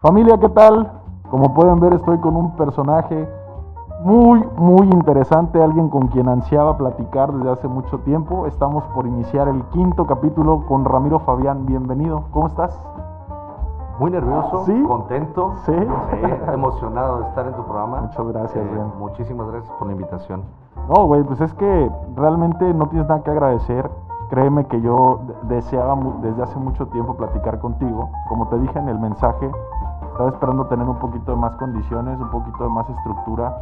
Familia, ¿qué tal? Como pueden ver, estoy con un personaje muy, muy interesante, alguien con quien ansiaba platicar desde hace mucho tiempo. Estamos por iniciar el quinto capítulo con Ramiro Fabián. Bienvenido, ¿cómo estás? Muy nervioso, ¿Sí? contento, ¿Sí? emocionado de estar en tu programa. Muchas gracias, Eh, bien. muchísimas gracias por la invitación. No, güey, pues es que realmente no tienes nada que agradecer. Créeme que yo de- deseaba desde hace mucho tiempo platicar contigo. Como te dije en el mensaje, estaba esperando tener un poquito de más condiciones, un poquito de más estructura,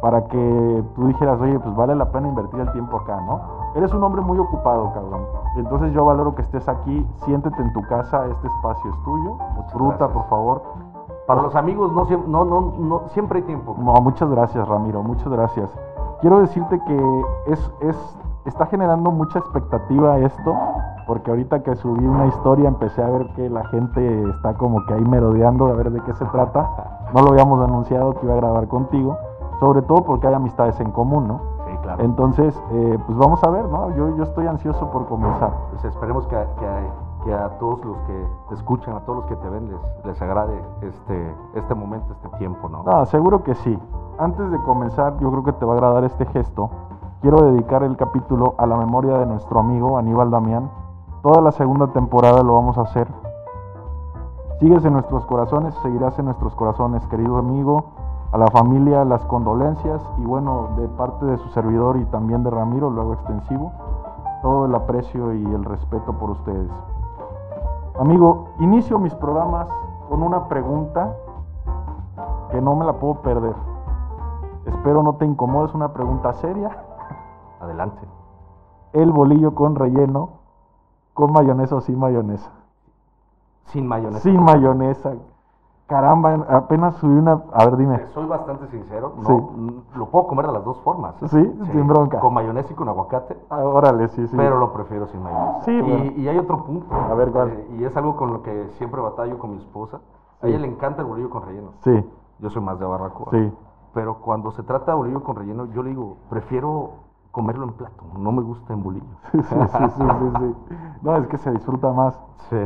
para que tú dijeras, oye, pues vale la pena invertir el tiempo acá, ¿no? Eres un hombre muy ocupado, cabrón. Entonces yo valoro que estés aquí, siéntete en tu casa, este espacio es tuyo. Disfruta, por favor. Para los amigos no, no, no, no siempre hay tiempo. No, muchas gracias, Ramiro, muchas gracias. Quiero decirte que es, es, está generando mucha expectativa esto, porque ahorita que subí una historia empecé a ver que la gente está como que ahí merodeando de ver de qué se trata. No lo habíamos anunciado que iba a grabar contigo, sobre todo porque hay amistades en común, ¿no? Sí, claro. Entonces, eh, pues vamos a ver, ¿no? Yo, yo estoy ansioso por comenzar. Pues esperemos que, a- que a- que a todos los que te escuchan, a todos los que te ven, les, les agrade este, este momento, este tiempo, ¿no? No, seguro que sí. Antes de comenzar, yo creo que te va a agradar este gesto. Quiero dedicar el capítulo a la memoria de nuestro amigo Aníbal Damián. Toda la segunda temporada lo vamos a hacer. Sigues en nuestros corazones, seguirás en nuestros corazones, querido amigo. A la familia, las condolencias y bueno, de parte de su servidor y también de Ramiro, luego extensivo, todo el aprecio y el respeto por ustedes. Amigo, inicio mis programas con una pregunta que no me la puedo perder. Espero no te incomodes, una pregunta seria. Adelante. El bolillo con relleno, con mayonesa o sin mayonesa. Sin mayonesa. Sin mayonesa. Caramba, apenas subí una... A ver, dime. Soy bastante sincero, no, Sí. n- lo puedo comer de las dos formas. Sí, sin bronca. Con mayonesa y con aguacate, Ah, órale, sí, sí. pero lo prefiero sin mayonesa. Sí, y, bueno. y hay otro punto. A ver, ¿cuál? eh, y es algo con lo que siempre batallo con mi esposa. A ella le encanta el bolillo con relleno. Sí, Yo soy más de barbacoa. sí. Pero cuando se trata de bolillo con relleno, yo le digo, prefiero comerlo en plato. No me gusta en bolillo. Sí, sí, sí, sí, sí, sí. No, es que se disfruta más. Sí.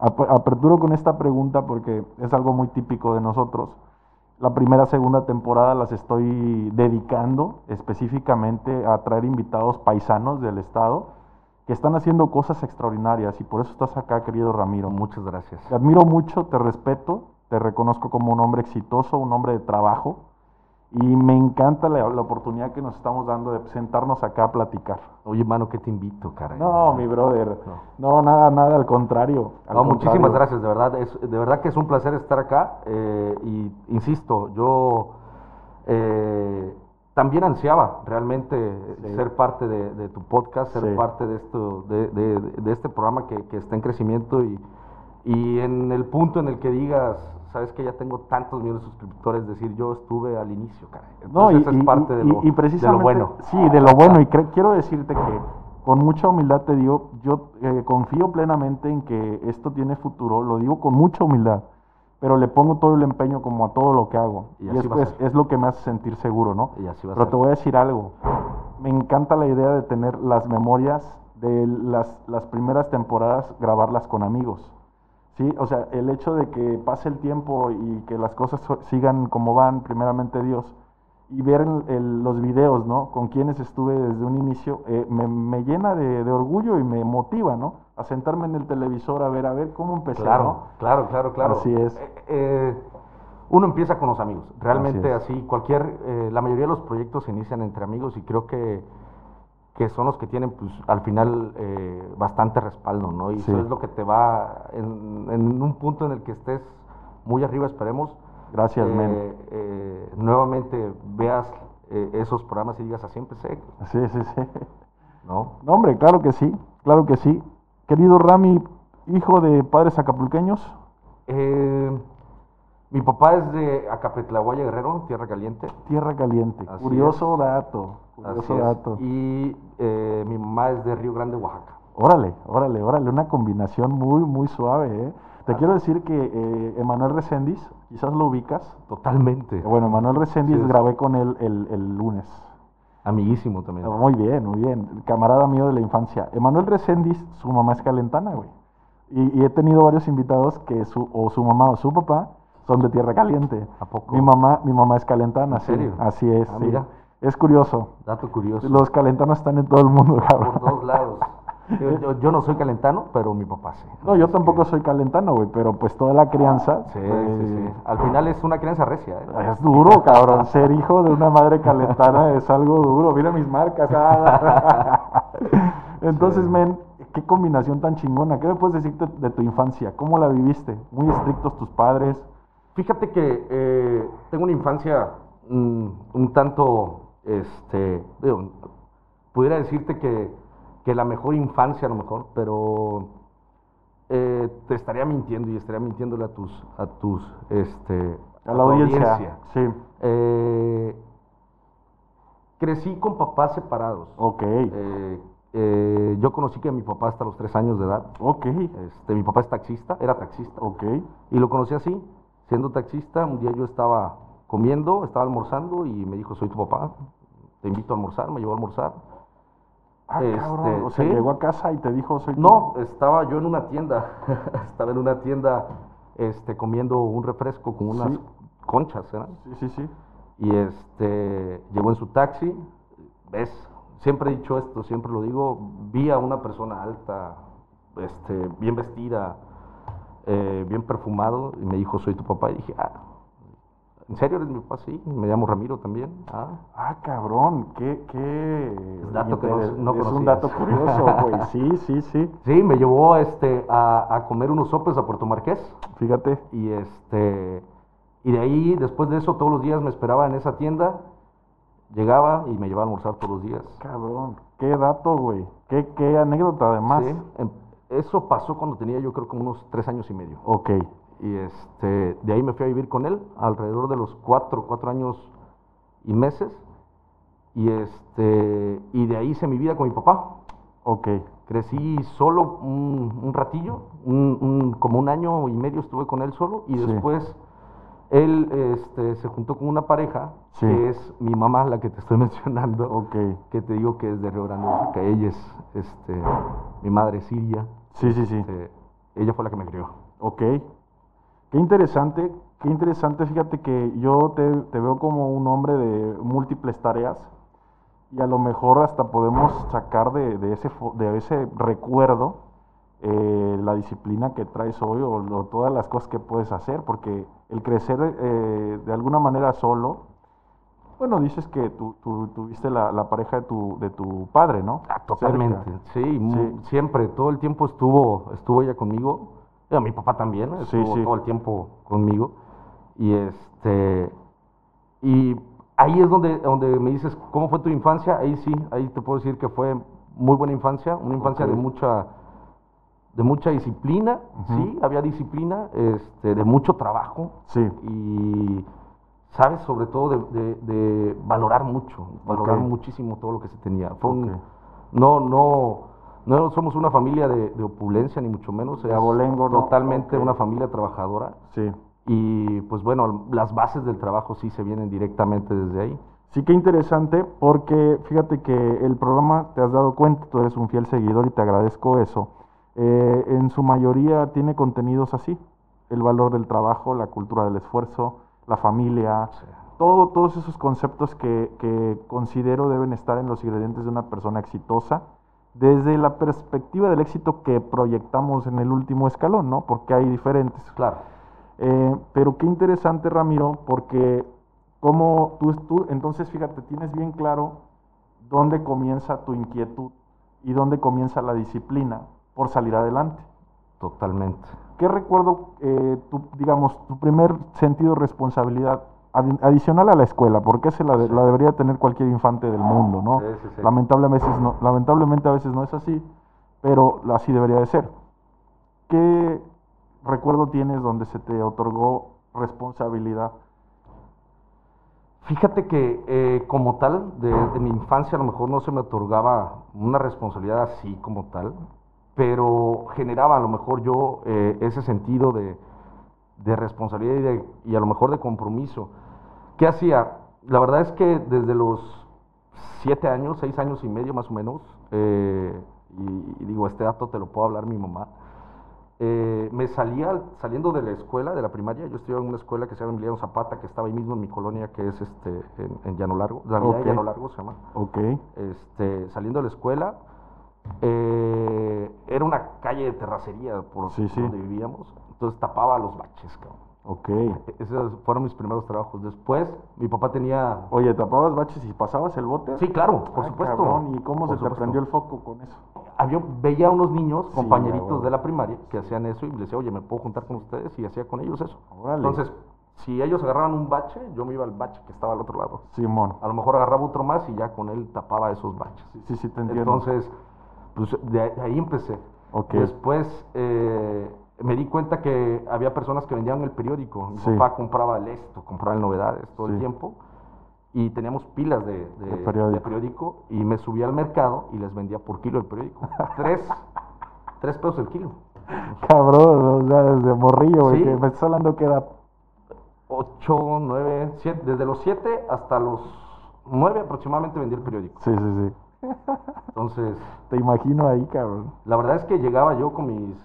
Ap- Aperturo con esta pregunta porque es algo muy típico de nosotros. La primera, segunda temporada las estoy dedicando específicamente a traer invitados paisanos del estado que están haciendo cosas extraordinarias y por eso estás acá, querido Ramiro. Muchas gracias. Te admiro mucho, te respeto, te reconozco como un hombre exitoso, un hombre de trabajo y me encanta la, la oportunidad que nos estamos dando de sentarnos acá a platicar. Oye, mano, ¿qué te invito, caray? No, mi brother, no, nada, nada, al contrario. al No, muchísimas gracias, de verdad. Es, de verdad que es un placer estar acá. eh, y insisto, yo eh, también ansiaba realmente Sí. ser parte de, de tu podcast, ser Sí. parte de, esto, de, de- de este programa que, que está en crecimiento y, y en el punto en el que digas, sabes que ya tengo tantos millones de suscriptores, decir yo estuve al inicio, caray. No, y, Entonces, es parte y- de, lo, y de precisamente, lo bueno. Sí, de lo bueno. Y quiero decirte que con mucha humildad te digo, yo eh, confío plenamente en que esto tiene futuro, lo digo con mucha humildad, pero le pongo todo el empeño como a todo lo que hago. Y Y, es, a es lo que me hace sentir seguro, ¿no? Y así va a Pero ser. te voy a decir algo. Me encanta la idea de tener las memorias de las, las primeras temporadas, grabarlas con amigos. Sí, o sea, el hecho de que pase el tiempo y que las cosas sigan como van, primeramente Dios, y ver el- el- los videos, ¿no? Con quienes estuve desde un inicio, eh, me, me llena de, de orgullo y me motiva, ¿no? A sentarme en el televisor a ver, a ver cómo empecé, Claro, ¿no? claro, claro, claro. Así es. Eh, eh, uno empieza con los amigos. Realmente Así así, cualquier, eh, la mayoría de los proyectos se inician entre amigos y creo que, que son los que tienen, pues, al final eh, bastante respaldo, ¿no? Y Sí. eso es lo que te va, en, en un punto en el que estés muy arriba, esperemos. Gracias, eh, men. eh, nuevamente veas eh, esos programas y digas, así empecé, Sí, sí, sí. ¿no? No, hombre, claro que sí, claro que sí. Querido Rami, hijo de padres acapulqueños, Eh, mi papá es de Acapetlahuaya Guerrero, Tierra Caliente. tierra caliente. Así curioso dato, curioso Así es. dato. Y eh, mi mamá es de Río Grande, Oaxaca. Órale, órale, órale, una combinación muy, muy suave, ¿eh? Te Ah. quiero decir que eh, Emanuel Reséndiz, quizás lo ubicas. Totalmente. Bueno, Emanuel Reséndiz Sí, grabé con él el, el lunes. Amiguísimo también. Muy bien, muy bien. Camarada mío de la infancia. Emanuel Reséndiz, su mamá es calentana, güey. Y, y he tenido varios invitados que su, o su mamá o su papá son de tierra caliente. ¿A poco? Mi mamá, mi mamá es calentana, ¿En sí, serio? Así es, Ah, sí. mira. Es curioso. Dato curioso. Los calentanos están en todo el mundo, cabrón. Por todos lados. Yo, yo- yo no soy calentano, pero mi papá sí. No, yo tampoco soy calentano, güey, pero pues toda la crianza. Sí, eh, sí, sí. Al final es una crianza recia. ¿eh? Es duro, cabrón. Ser hijo de una madre calentana es algo duro. Mira mis marcas. ah. Entonces, Sí. men, qué combinación tan chingona. ¿Qué me puedes decir de, de tu infancia? ¿Cómo la viviste? ¿Muy estrictos tus padres? Fíjate que eh, tengo una infancia mm, un tanto, este, digo, pudiera decirte que, que la mejor infancia a lo mejor, pero eh, te estaría mintiendo y estaría mintiéndole a tus, a tus, este, A la tu audiencia. Sí. Eh, crecí con papás separados. Ok. Eh, yo conocí que mi papá hasta los tres años de edad. Ok. Este, mi papá es taxista, era taxista. Ok. Y lo conocí así, siendo taxista. Un día yo estaba comiendo, estaba almorzando y me dijo, soy tu papá, te invito a almorzar, me llevó a almorzar. Ah, Este, cabrón. O sea, sí. llegó a casa y te dijo, soy tu- No, estaba yo en una tienda, estaba en una tienda este, comiendo un refresco con unas Sí. conchas, ¿verdad? Sí, sí, sí. Y este, llegó en su taxi, ves, siempre he dicho esto, siempre lo digo, vi a una persona alta, este, bien vestida, eh, bien perfumado, y me dijo, soy tu papá, y dije, ah, ¿en serio eres mi papá? Sí, me llamo Ramiro también, ah, Ah, cabrón. Qué, qué... Es dato que no- Es un dato curioso, güey. Sí, sí, sí. Sí, me llevó este, a, a comer unos sopes a Puerto Marqués, Fíjate. y este, y de ahí, después de eso, todos los días me esperaba en esa tienda, llegaba y me llevaba a almorzar todos los días. Cabrón, qué dato, güey. Qué, qué anécdota además. Sí, em- eso pasó cuando tenía yo creo como unos tres años y medio. Ok, Y este, de ahí me fui a vivir con él alrededor de los cuatro, cuatro años y meses. Y este, y de ahí hice mi vida con mi papá. ok, Crecí solo un, un ratillo, un- un- como un año y medio estuve con él solo. Y Sí. después él este, se juntó con una pareja, Sí. que es mi mamá, la que te estoy mencionando ok. que te digo que es de Río Grande, que ella es este, mi madre Siria. Sí, sí, sí. este, ella fue la que me crió. Ok. Qué interesante, qué interesante. Fíjate que yo te, te veo como un hombre de múltiples tareas y a lo mejor hasta podemos sacar de, de ese, de ese recuerdo eh, la disciplina que traes hoy o, todas las cosas que puedes hacer, porque el crecer eh, de alguna manera solo, bueno, dices que tú, tú tuviste la, la pareja de tu, de tu padre, ¿no? Ah, totalmente. Sí, siempre, todo el tiempo estuvo, estuvo ella conmigo. Mi papá también, estuvo sí. todo el tiempo conmigo. Y este y ahí es donde, donde me dices, ¿cómo fue tu infancia? Ahí sí, ahí te puedo decir que fue muy buena infancia, una infancia de mucha de mucha disciplina, sí, había disciplina, este, de mucho trabajo, Sí, y sabes sobre todo de, de- de valorar mucho, valorar muchísimo todo lo que se tenía. Fue un- no, no, no somos una familia de, de opulencia ni mucho menos, De es abolengo, ¿no? totalmente una familia trabajadora sí. y pues bueno, las bases del trabajo sí se vienen directamente desde ahí. Sí que interesante porque fíjate que el programa, te has dado cuenta, tú eres un fiel seguidor y te agradezco eso. Eh, en su mayoría tiene contenidos así, el valor del trabajo, la cultura del esfuerzo, la familia, todo, todos esos conceptos que, que considero deben estar en los ingredientes de una persona exitosa desde la perspectiva del éxito que proyectamos en el último escalón, ¿no? Porque hay diferentes. Claro. Eh, pero qué interesante, Ramiro, porque como tú, tú, entonces fíjate, tienes bien claro dónde comienza tu inquietud y dónde comienza la disciplina por salir adelante. Totalmente. ¿Qué recuerdo, eh, tu, digamos, tu primer sentido de responsabilidad adi- adicional a la escuela? Porque esa la, de- Sí. la debería tener cualquier infante del mundo, ¿no? Sí, sí, sí. Lamentablemente, a veces no, lamentablemente a veces no es así, pero así debería de ser. ¿Qué recuerdo tienes donde se te otorgó responsabilidad? Fíjate que eh, como tal, de, de mi infancia a lo mejor no se me otorgaba una responsabilidad así como tal, pero generaba a lo mejor yo eh, ese sentido de, de responsabilidad y, de- y a lo mejor de compromiso. ¿Qué hacía? La verdad es que desde los siete años, seis años y medio más o menos, eh, y, y digo, este dato te lo puedo hablar mi mamá, eh, me salía saliendo de la escuela, de la primaria, yo estudiaba en una escuela que se llama Emiliano Zapata, que estaba ahí mismo en mi colonia, que es este en, en Llano Largo, la avenida de Ok. Llano Largo se llama. Ok. Este, saliendo de la escuela, eh, era una calle de terracería por Sí, sí. donde vivíamos, entonces tapaba los baches, cabrón. Ok. Esos fueron mis primeros trabajos. Después, mi papá tenía... Oye, ¿tapabas baches y pasabas el bote? Sí, claro, por Ah, supuesto. cabrón, ¿Y cómo Por se te supuesto. prendió el foco con eso? Había, veía a unos niños, compañeritos de la primaria, que hacían eso y les decía, oye, ¿me puedo juntar con ustedes? Y hacía con ellos eso. Órale. Entonces, si ellos agarraban un bache, yo me iba al bache que estaba al otro lado. Simón. A lo mejor agarraba otro más y ya con él tapaba esos baches. Sí, sí, sí, te entiendo. Entonces, pues de ahí, empecé. Después eh, me di cuenta que había personas que vendían el periódico. Mi Sí. papá compraba el esto, compraba el novedades todo Sí. el tiempo. Y teníamos pilas de, periódico. de periódico y me subía al mercado y les vendía por kilo el periódico. tres, tres pesos el kilo. Cabrón, o sea, desde morrillo, güey. Sí. que Me estás hablando que edad. Ocho, nueve, siete, desde los siete hasta los nueve aproximadamente vendí el periódico. Sí, sí, sí. Entonces, Te imagino ahí, cabrón. La verdad es que llegaba yo con mis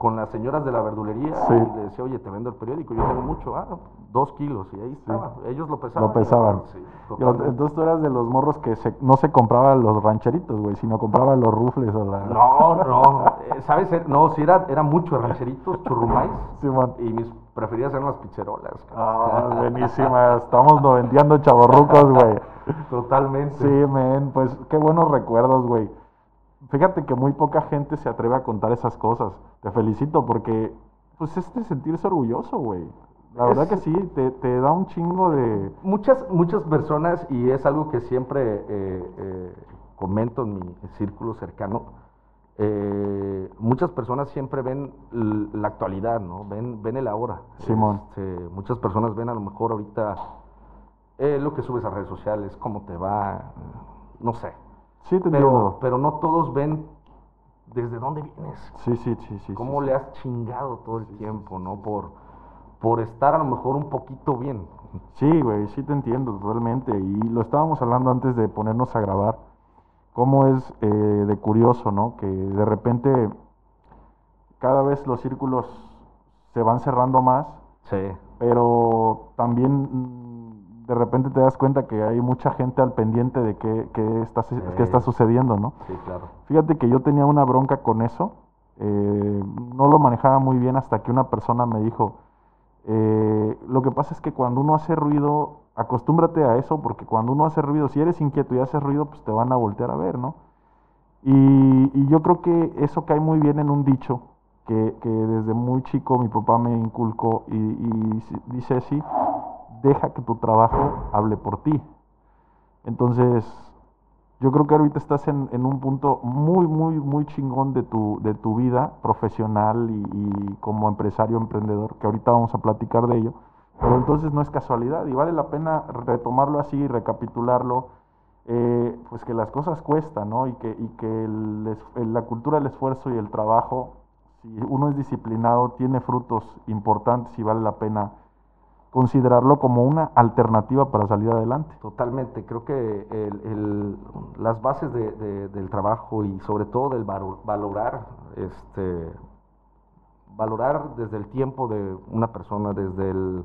con las señoras de la verdulería Sí. y le decía, oye, te vendo el periódico, yo tengo mucho, ah, dos kilos, y ahí estaba, ellos lo pesaban. Lo pesaban. Sí. Entonces tú eras de los morros que se- no se compraban los rancheritos, güey, sino compraban los rufles o la... No, no, eh, ¿sabes? Eh, No, sí era, era mucho rancheritos, churrumais, y mis preferidas eran las pizzerolas. Ah, buenísima. Estamos noventeando chavorrucos, güey. Totalmente. Sí, men, pues qué buenos recuerdos, güey. Fíjate que muy poca gente se atreve a contar esas cosas. Te felicito porque, pues, es de sentirse orgulloso, güey. La verdad Es- que sí, te, te da un chingo de... Muchas, muchas personas, y es algo que siempre eh, eh, comento en mi círculo cercano, eh, muchas personas siempre ven la actualidad, ¿no? Ven, ven el ahora. Simón. Este, muchas personas ven a lo mejor ahorita eh, lo que subes a redes sociales, cómo te va, no sé. Sí, te Pero, entiendo. pero no todos ven desde dónde vienes, Sí, sí, sí, sí. cómo sí, le has chingado todo el tiempo, ¿no? Por, por estar a lo mejor un poquito bien. Sí, güey, sí te entiendo totalmente. Y lo estábamos hablando antes de ponernos a grabar. Cómo es eh, de curioso, ¿no? Que de repente cada vez los círculos se van cerrando más, Sí. pero también de repente te das cuenta que hay mucha gente al pendiente de qué, qué está, Sí. qué está sucediendo, ¿no? Sí, claro. Fíjate que yo tenía una bronca con eso. eh, no lo manejaba muy bien hasta que una persona me dijo, eh, lo que pasa es que cuando uno hace ruido, acostúmbrate a eso, porque cuando uno hace ruido, si eres inquieto y haces ruido, pues te van a voltear a ver, ¿no? Y, y yo creo que eso cae muy bien en un dicho que, que desde muy chico mi papá me inculcó y, y dice así, deja que tu trabajo hable por ti. Entonces, yo creo que ahorita estás en, en un punto muy, muy, muy chingón de tu, de tu vida profesional y, como empresario, emprendedor, que ahorita vamos a platicar de ello. Pero entonces no es casualidad y vale la pena retomarlo así recapitularlo, eh, pues que las cosas cuestan, ¿no? Y que, y que el- la cultura del esfuerzo y el trabajo, si uno es disciplinado, tiene frutos importantes y vale la pena considerarlo como una alternativa para salir adelante. Totalmente, creo que el- el- las bases de- de- del trabajo y sobre todo del valo- valorar, este, valorar desde el tiempo de una persona, desde el,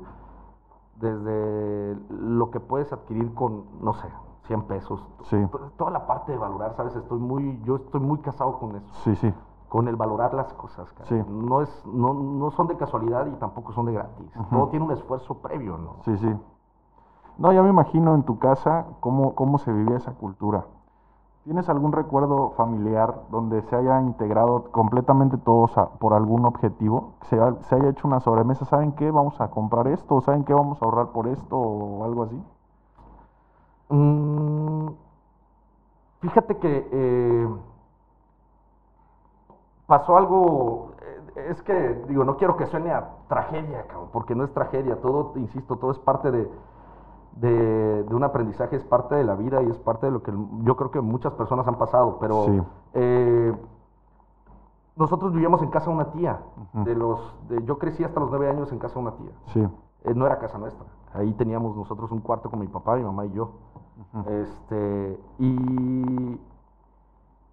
desde lo que puedes adquirir con, no sé, 100 pesos, Sí. to- toda la parte de valorar, sabes, estoy muy, yo estoy muy casado con eso, Sí, sí. Con el valorar las cosas, cara. Sí. no es, no, no son de casualidad y tampoco son de gratis, todo tiene un esfuerzo previo, ¿no? Sí, sí. No, ya me imagino en tu casa cómo, cómo se vivía esa cultura. ¿Tienes algún recuerdo familiar donde se haya integrado completamente todos a- por algún objetivo? Se, ha- se haya hecho una sobremesa, ¿saben qué? Vamos a comprar esto, ¿saben qué? Vamos a ahorrar por esto, o algo así. Mm, fíjate que eh, pasó algo, eh, es que digo, no quiero que suene a tragedia, cabrón, porque no es tragedia, todo, insisto, todo es parte de, de, de un aprendizaje, es parte de la vida y es parte de lo que yo creo que muchas personas han pasado, pero Sí. eh, nosotros vivíamos en casa de una tía, de los, de- yo crecí hasta los nueve años en casa de una tía. Sí. Eh, no era casa nuestra. Ahí teníamos nosotros un cuarto con mi papá, mi mamá y yo. Este, y,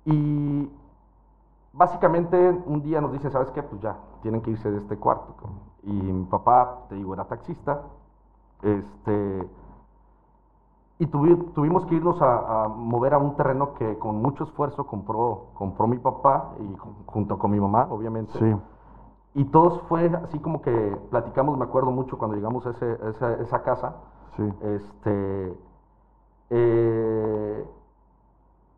y básicamente un día nos dicen, ¿sabes qué? Pues ya, tienen que irse de este cuarto. Y mi papá, te digo, era taxista. Este, y tuvi- tuvimos que irnos a, a mover a un terreno que con mucho esfuerzo compró, compró mi papá y ju- junto con mi mamá, obviamente. Sí, Y todos fue así como que platicamos, me acuerdo mucho cuando llegamos a ese- esa, esa casa. sí, Este. eh,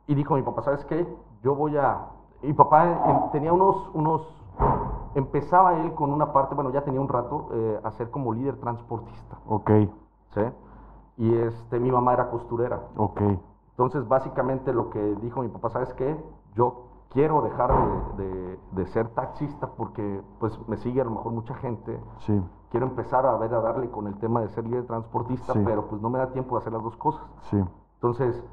y dijo mi papá, ¿sabes qué? Yo voy a. Mi papá eh, tenía unos, unos. Empezaba él con una parte, bueno, ya tenía un rato, eh, a ser como líder transportista. ok, ¿Sí? Y este, mi mamá era costurera. ok, Entonces, básicamente lo que dijo mi papá, ¿sabes qué? Yo quiero dejar de, de- de ser taxista porque pues me sigue a lo mejor mucha gente. sí, Quiero empezar a ver, a darle con el tema de ser líder transportista, Sí. pero pues no me da tiempo de hacer las dos cosas. sí, Entonces,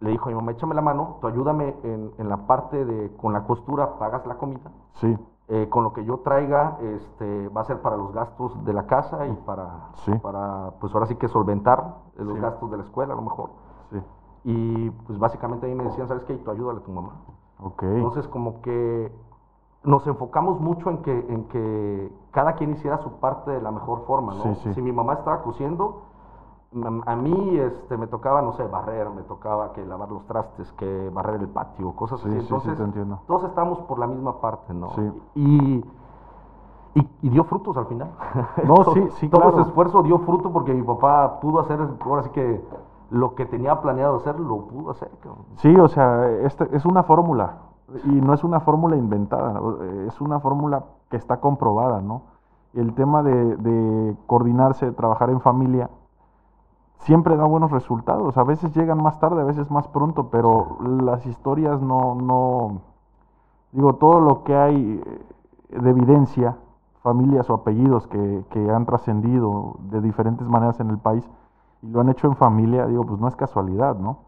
le dijo a mi mamá, échame la mano, tú ayúdame en, en la parte de, con la costura, pagas la comida. sí, Eh, con lo que yo traiga, este, va a ser para los gastos de la casa y para, Sí. para pues ahora sí que solventar los Sí. gastos de la escuela a lo mejor. sí, Y pues básicamente ahí me decían, ¿sabes qué? Y tú ayúdale a tu mamá. ok, Entonces como que nos enfocamos mucho en que, en que cada quien hiciera su parte de la mejor forma, ¿no? Sí, sí. Si mi mamá estaba cosiendo, a mí este, me tocaba, no sé, barrer, me tocaba que lavar los trastes, que barrer el patio, cosas Sí, así. sí, sí, Entonces, te entiendo. todos estábamos por la misma parte, ¿no? Sí. Y, y, y dio frutos al final. No, Todo- sí, sí, Todo claro. ese esfuerzo dio fruto porque mi papá pudo hacer, ahora sí que lo que tenía planeado hacer, lo pudo hacer. cabrón. Sí, o sea, este es una fórmula y no es una fórmula inventada, o- es una fórmula que está comprobada, ¿no? El tema de, de coordinarse, de trabajar en familia, siempre da buenos resultados. A veces llegan más tarde, a veces más pronto, pero las historias no, no, digo, todo lo que hay eh, de evidencia, familias o apellidos que, que han trascendido de diferentes maneras en el país y lo han hecho en familia, digo, pues no es casualidad, ¿no?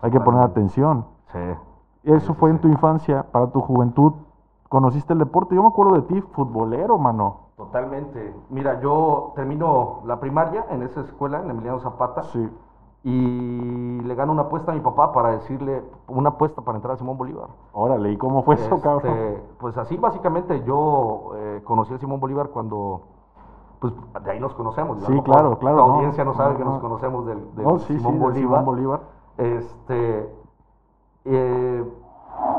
Hay que poner atención. Sí. Eso fue en tu infancia, para tu juventud. ¿Conociste el deporte? Yo me acuerdo de ti, futbolero, mano. Totalmente. Mira, yo termino la primaria en esa escuela, en Emiliano Zapata, Sí. y le gano una apuesta a mi papá para decirle, una apuesta para entrar a Simón Bolívar. Órale, ¿y cómo fue eso, Este, cabrón? Pues así básicamente yo eh, conocí a Simón Bolívar cuando, pues de ahí nos conocemos. Sí, claro, claro, La no, audiencia no sabe no, que no. nos conocemos del, del No, sí, Simón sí, de Bolívar. Simón Bolívar. Este, eh,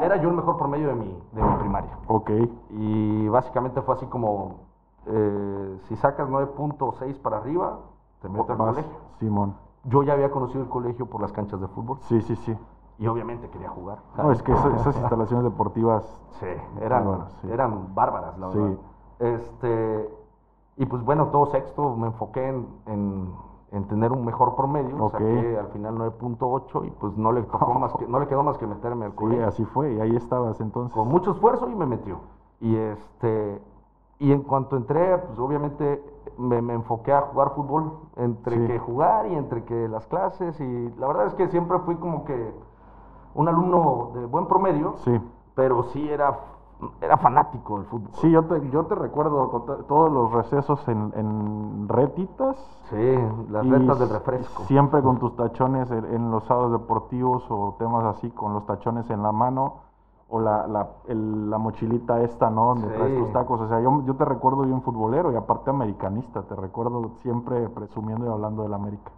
era yo el mejor promedio de mi, de mi primaria. Ok, Y básicamente fue así como, eh, si sacas 9.6 para arriba, te meto al colegio. Simón. Yo ya había conocido el colegio por las canchas de fútbol Sí, sí, sí. y obviamente quería jugar. No, es que eso- esas instalaciones deportivas, Sí, eran Bárbaras, sí. eran bárbaras, la Sí. verdad. Este, y pues bueno, todo sexto me enfoqué en, en, en tener un mejor promedio. Ok. Saqué al final 9.8 y pues no le, tocó más que, no le quedó más que meterme al sí, colegio. así fue, y ahí estabas entonces. con mucho esfuerzo y me metió. Y este y en cuanto entré, pues obviamente me, me enfoqué a jugar fútbol, entre Sí. que jugar y entre que las clases y la verdad es que siempre fui como que un alumno de buen promedio, Sí. pero sí era era fanático del fútbol. Sí, yo te, yo te recuerdo to- todos los recesos en, en retitas. Sí, las retas del refresco. Siempre con tus tachones en, en los sábados deportivos o temas así, con los tachones en la mano o la, la, el- la mochilita esta, ¿no? Donde Sí. traes tus tacos. O sea, yo, yo te recuerdo bien futbolero y aparte americanista. Te recuerdo siempre presumiendo y hablando del América.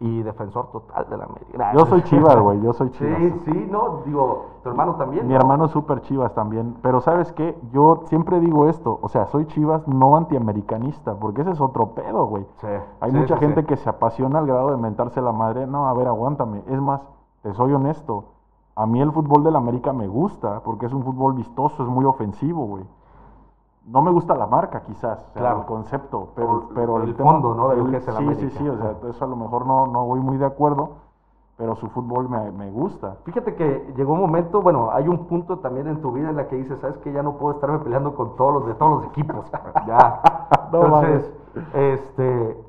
Y defensor total de la América. Yo soy Chivas, güey, yo soy Sí, Chivas. sí, no, digo, tu hermano también. Mi ¿no? hermano es súper Chivas también. Pero ¿sabes qué? Yo siempre digo esto. O sea, soy Chivas no antiamericanista, porque ese es otro pedo, güey. Sí, Hay sí, mucha sí, gente sí. que se apasiona al grado de mentarse la madre. No, a ver, aguántame. Es más, te soy honesto. A mí el fútbol del América me gusta porque es un fútbol vistoso, es muy ofensivo, güey. No me gusta la marca, quizás, o sea, Claro. el concepto, pero, el tema- fondo, ¿no? de lo el- que es el sí, América. Sí, sí, o sea, eso a lo mejor no, no voy muy de acuerdo, pero su fútbol me, me gusta. Fíjate que llegó un momento, bueno, hay un punto también en tu vida en la que dices, ¿sabes que Ya no puedo estarme peleando con todos los de todos los equipos. ya. No Entonces, este,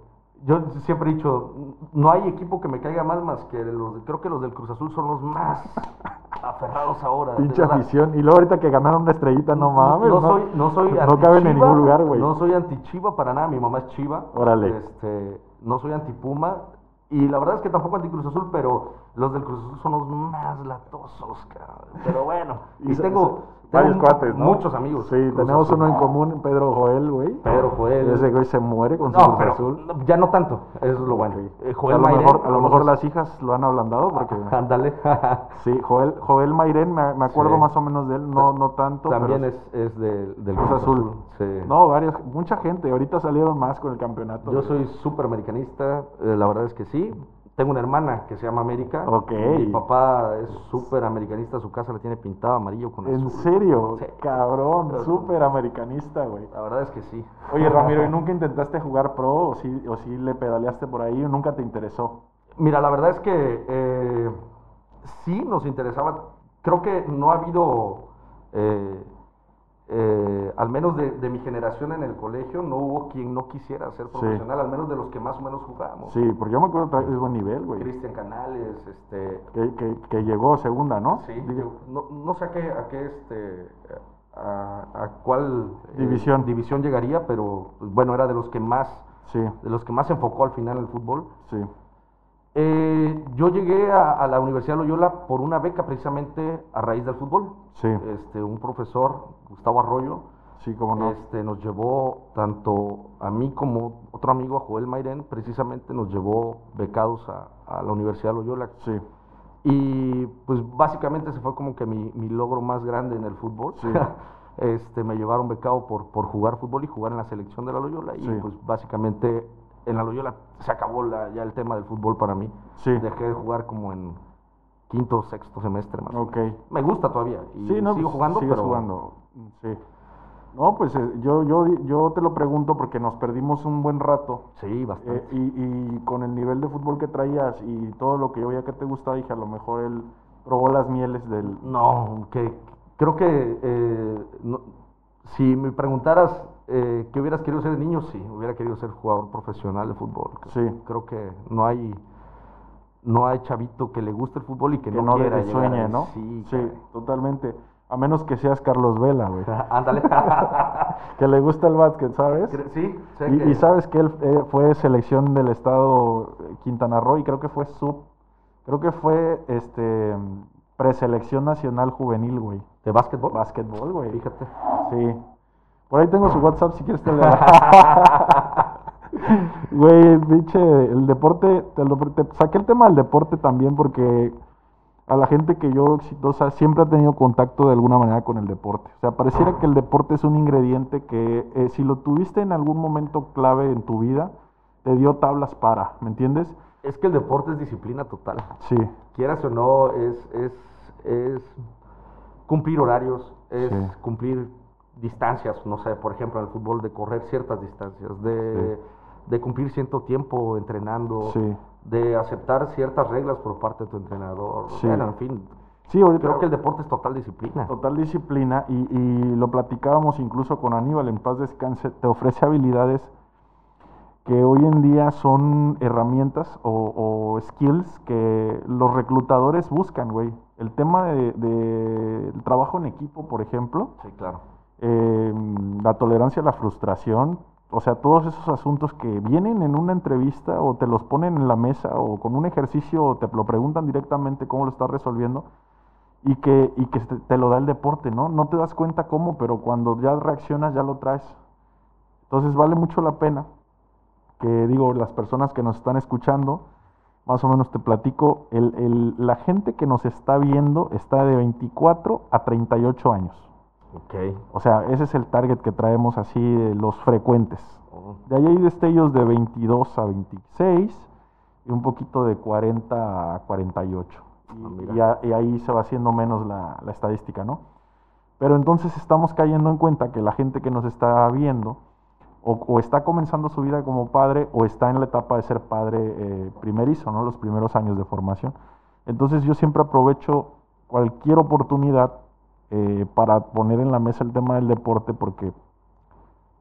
yo siempre he dicho, no hay equipo que me caiga mal más que los, creo que los del Cruz Azul son los más aferrados ahora. Pinche afición. Y luego ahorita que ganaron una estrellita, no mames. No, soy, no soy No caben en ningún lugar, güey. No soy anti-Chiva para nada, mi mamá es Chiva. Órale. Este, no soy anti-Puma. Y la verdad es que tampoco anti-Cruz Azul, pero Los del Cruz Azul son los más latosos, cabrón. Pero bueno, y, tengo, varios cuates, ¿no? muchos amigos. Sí, Cruz tenemos Azul. uno en común, Pedro Joel, güey. Pedro Joel. Ese güey se muere con su No, Cruz pero Azul. no, ya no tanto. Eso es lo bueno. Sí. Eh, Joel a lo Mairén, mejor, a lo mejor las hijas lo han ablandado porque... Ándale. Sí, Joel, Joel Mairén, me, me acuerdo Sí. más o menos de él, no, no tanto. También pero es, es de- del Cruz Azul. Sí. No, varias, mucha gente, ahorita salieron más con el campeonato. Yo güey. soy súper americanista, eh, la verdad es que sí. Tengo una hermana que se llama América. Ok. Mi papá es súper americanista, su casa la tiene pintada amarillo con ¿En azul. serio? Sí. Cabrón, súper americanista, güey. La verdad es que sí. Oye, Ramiro, ¿y nunca intentaste jugar pro o sí, o sí le pedaleaste por ahí o nunca te interesó? Mira, la verdad es que eh, sí nos interesaba. Creo que no ha habido, eh, eh, al menos de, de mi generación en el colegio, no hubo quien no quisiera ser Sí. profesional, al menos de los que más o menos jugábamos. Sí, porque yo me acuerdo que es buen nivel, güey. Cristian Canales, este, Que, que, que llegó segunda, ¿no? Sí, yo no, no sé a qué, a qué este, a, a cuál eh, División. división llegaría, pero pues, bueno, era de los que más, Sí, de los que más se enfocó al final el fútbol. sí. Eh, yo llegué a, a la Universidad Loyola por una beca precisamente a raíz del fútbol. Sí. Este, un profesor, Gustavo Arroyo, Sí, cómo no. este, nos llevó tanto a mí como otro amigo, a Joel Mairén, precisamente nos llevó becados a, a la Universidad Loyola. Sí, Y pues básicamente ese fue como que mi, mi logro más grande en el fútbol. Sí. este, me llevaron becado por, por jugar fútbol y jugar en la selección de la Loyola. Y pues básicamente en la Loyola se acabó la- ya el tema del fútbol para mí. Sí. Dejé de jugar como en quinto, sexto semestre más. ok. Me gusta todavía. Y Sí, no, sigo pues, jugando, pero jugando. Sí. No, pues eh, yo, yo, yo te lo pregunto porque nos perdimos un buen rato. sí, bastante. eh, y, y con el nivel de fútbol que traías y todo lo que yo veía que te gustaba, dije, a lo mejor él probó las mieles del... No, que creo que eh, no- si me preguntaras eh, qué hubieras querido ser de niño, sí, hubiera querido ser jugador profesional de fútbol. Sí. Creo que no hay no hay chavito que le guste el fútbol y que, que no, no quiera llegar sueñe. ¿no? Sí, totalmente. A menos que seas Carlos Vela, güey. Ándale. que le gusta el básquet, ¿sabes? Sí, sé Y, que- y sabes que él eh, fue selección del estado eh, Quintana Roo y creo que fue sub, creo que fue este preselección nacional juvenil, güey. de básquetbol. Básquetbol, güey. Fíjate. Sí. Por ahí tengo su WhatsApp si quieres te Güey, pinche, el deporte, te, lo- te saqué el tema del deporte también porque a la gente que yo exitosa siempre ha tenido contacto de alguna manera con el deporte. O sea, pareciera que el deporte es un ingrediente que eh, si lo tuviste en algún momento clave en tu vida, te dio tablas para, ¿me entiendes? Es que el deporte es disciplina total. Sí, Quieras o no, es, es, es cumplir horarios, es Sí. cumplir distancias, no sé, por ejemplo, en el fútbol, de correr ciertas distancias, de, de cumplir cierto tiempo entrenando, sí. de aceptar ciertas reglas por parte de tu entrenador. Sí. Bueno, en fin, Sí, ahorita creo que el deporte es total disciplina. Total disciplina y, y lo platicábamos incluso con Aníbal en paz descanse, te ofrece habilidades que hoy en día son herramientas o, o skills que los reclutadores buscan, güey. El tema de, de el trabajo en equipo, por ejemplo, Sí, claro. Eh, la tolerancia a la frustración, o sea, todos esos asuntos que vienen en una entrevista o te los ponen en la mesa o con un ejercicio o te lo preguntan directamente cómo lo estás resolviendo y que, y que te, te lo da el deporte, ¿no? No te das cuenta cómo, pero cuando ya reaccionas ya lo traes. Entonces vale mucho la pena que digo, las personas que nos están escuchando, más o menos te platico, el, el- la gente que nos está viendo está de 24 a 38 años. Ok. O sea, ese es el target que traemos así, los frecuentes. De ahí hay destellos de 22 a 26 y un poquito de 40 a 48. Ah, Y, y a- y ahí se va haciendo menos la, la estadística, ¿no? Pero entonces estamos cayendo en cuenta que la gente que nos está viendo o, o está comenzando su vida como padre o está en la etapa de ser padre eh, primerizo, ¿no? Los primeros años de formación. Entonces yo siempre aprovecho cualquier oportunidad eh, para poner en la mesa el tema del deporte porque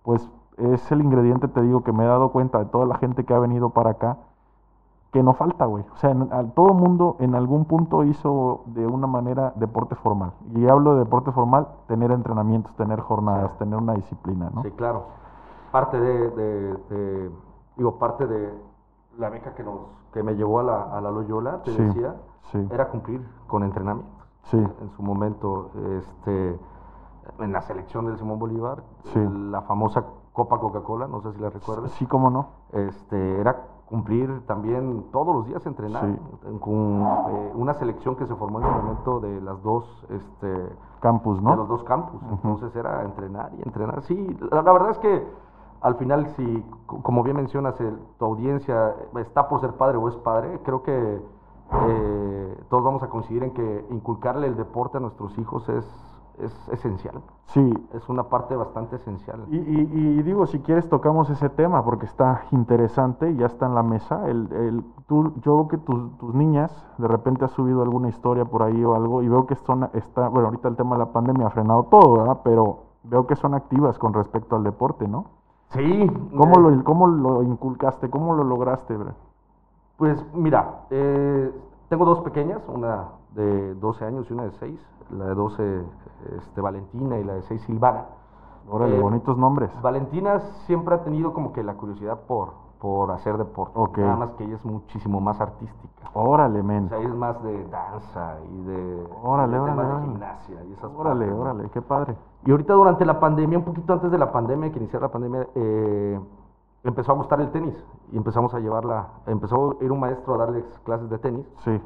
pues es el ingrediente, te digo, que me he dado cuenta de toda la gente que ha venido para acá, que no falta, güey. O sea, en- al- todo mundo en algún punto hizo de una manera deporte formal. Y hablo de deporte formal, tener entrenamientos, tener jornadas, Sí. tener una disciplina, ¿no? Sí, claro. Parte de, de- de- digo, parte de la beca que nos, que me llevó a la, a la Loyola, te Sí, decía, sí. era cumplir con entrenamiento. Sí. En su momento, este, en la selección del Simón Bolívar, Sí. la famosa Copa Coca-Cola, no sé si la recuerdas. Sí, cómo no. Este, era cumplir también todos los días entrenar Sí. con eh, una selección que se formó en su momento de las dos este, Campus, de los ¿no? dos campus. Entonces era entrenar y entrenar. Sí, la, la verdad es que al final, si, co- como bien mencionas, el- tu audiencia está por ser padre o es padre, creo que eh, todos vamos a coincidir en que inculcarle el deporte a nuestros hijos es, es esencial. Sí. Es una parte bastante esencial. Y, y- y digo, si quieres tocamos ese tema porque está interesante y ya está en la mesa. El, el- tú, yo veo que tus, tus niñas de repente has subido alguna historia por ahí o algo y veo que son, está, bueno, ahorita el tema de la pandemia ha frenado todo, ¿verdad? Pero veo que son activas con respecto al deporte, ¿no? Sí. ¿Cómo, eh, lo, cómo lo inculcaste? ¿Cómo lo lograste, bre? Pues mira, eh, tengo dos pequeñas, una de 12 años y una de 6. La de 12, este, Valentina, y la de 6, Silvana. Órale, Eh, bonitos nombres. Valentina siempre ha tenido como que la curiosidad por, por hacer deporte. Ok. Nada más que ella es muchísimo más artística. Órale, O men. sea, ella es más de danza y de, Órale, de órale, temas de órale. gimnasia y esas Órale, partes, ¿no? órale, qué padre. Y ahorita durante la pandemia, un poquito antes de la pandemia, que iniciara la pandemia, eh, empezó a gustar el tenis y empezamos a llevarla, empezó a ir un maestro a darles clases de tenis Sí,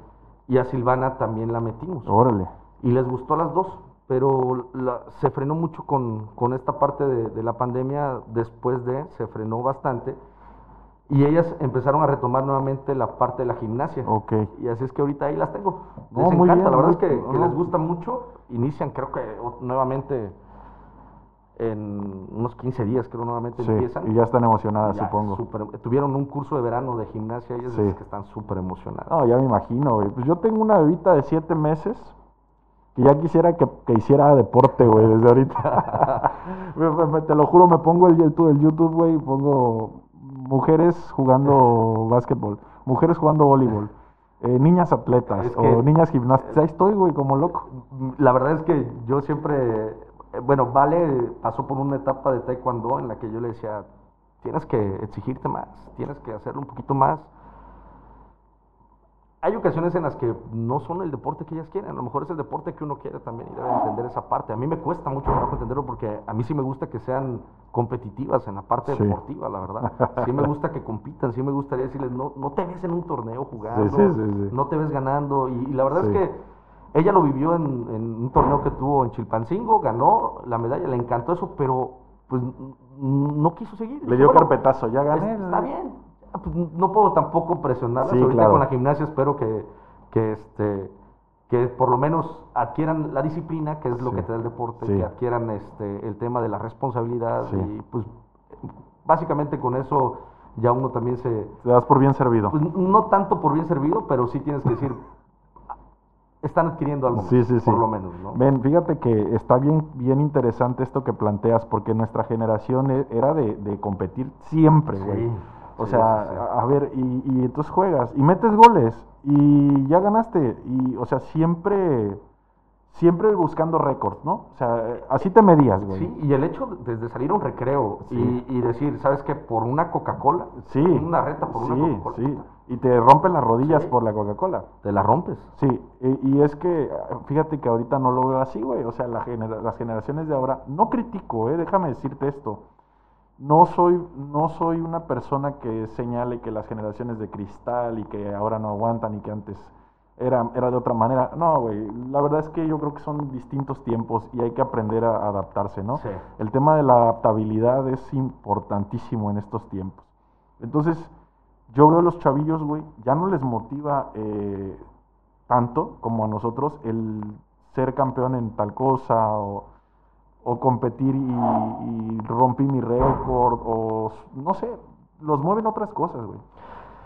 y a Silvana también la metimos. órale. Y les gustó a las dos, pero la- se frenó mucho con, con esta parte de, de la pandemia, después de, se frenó bastante y ellas empezaron a retomar nuevamente la parte de la gimnasia. Ok. Y así es que ahorita ahí las tengo. No, Les muy encanta, bien, la verdad muy- es que, que no. les gusta mucho. Inician, creo que nuevamente en unos 15 días, creo nuevamente Sí, empiezan. y ya están emocionadas, Ya, supongo. tuvieron un curso de verano de gimnasia, ellas Sí. que están súper emocionadas. No, ya me imagino, güey. Pues yo tengo una bebita de siete meses que ya quisiera que, que hiciera deporte, güey, desde ahorita. Te lo juro, me pongo el YouTube, el YouTube, güey, y pongo mujeres jugando básquetbol, mujeres jugando voleibol, eh, niñas atletas Es que- o niñas gimnastas. Ahí estoy, güey, como loco. La verdad es que yo siempre, bueno, Vale pasó por una etapa de taekwondo en la que yo le decía, tienes que exigirte más, tienes que hacerlo un poquito más. Hay ocasiones en las que no son el deporte que ellas quieren, a lo mejor es el deporte que uno quiere también y debe entender esa parte. A mí me cuesta mucho trabajo entenderlo porque a mí sí me gusta que sean competitivas en la parte Sí. deportiva, la verdad. Sí me gusta que compitan, sí me gustaría decirles, no, no te ves en un torneo jugando, sí, sí, sí. no te ves ganando. Y, y la verdad es que ella lo vivió en, en un torneo que tuvo en Chilpancingo, ganó la medalla, le encantó eso, pero pues no quiso seguir. Le dio "Bueno, carpetazo, ya gané. es- Está bien. Pues, no puedo tampoco presionarlas. Sí, Ahorita claro. con la gimnasia espero que, que este que por lo menos adquieran la disciplina, que es lo Sí. que te da el deporte, Sí. que adquieran este el tema de la responsabilidad y pues básicamente con eso ya uno también se Te das por bien servido. pues no tanto por bien servido, pero sí tienes que decir están adquiriendo algo Sí, sí, sí. por lo menos, ¿no? Ven, fíjate que está bien, bien interesante esto que planteas, porque nuestra generación e- era de, de competir siempre, güey. Sí, o sea, a ver, y, y entonces juegas y metes goles y ya ganaste. Y, o sea, siempre, siempre buscando récords, ¿no? O sea, así te medías, güey. Sí, y el hecho de, de salir a un recreo Sí. y, y decir, ¿sabes qué? Por una Coca-Cola, Sí. una reta por una sí, Coca-Cola, sí. Y te rompen las rodillas Sí. por la Coca-Cola. te la rompes. Sí, y, y es que fíjate que ahorita no lo veo así, güey. O sea, la genera- las generaciones de ahora, no critico, eh, déjame decirte esto. No soy, no soy una persona que señale que las generaciones de cristal y que ahora no aguantan y que antes era, era de otra manera. No, güey. La verdad es que yo creo que son distintos tiempos y hay que aprender a adaptarse, ¿no? Sí. El tema de la adaptabilidad es importantísimo en estos tiempos. Entonces, yo veo a los chavillos, güey, ya no les motiva eh, tanto como a nosotros el ser campeón en tal cosa o, o competir y, y rompí mi récord o no sé, los mueven otras cosas, güey.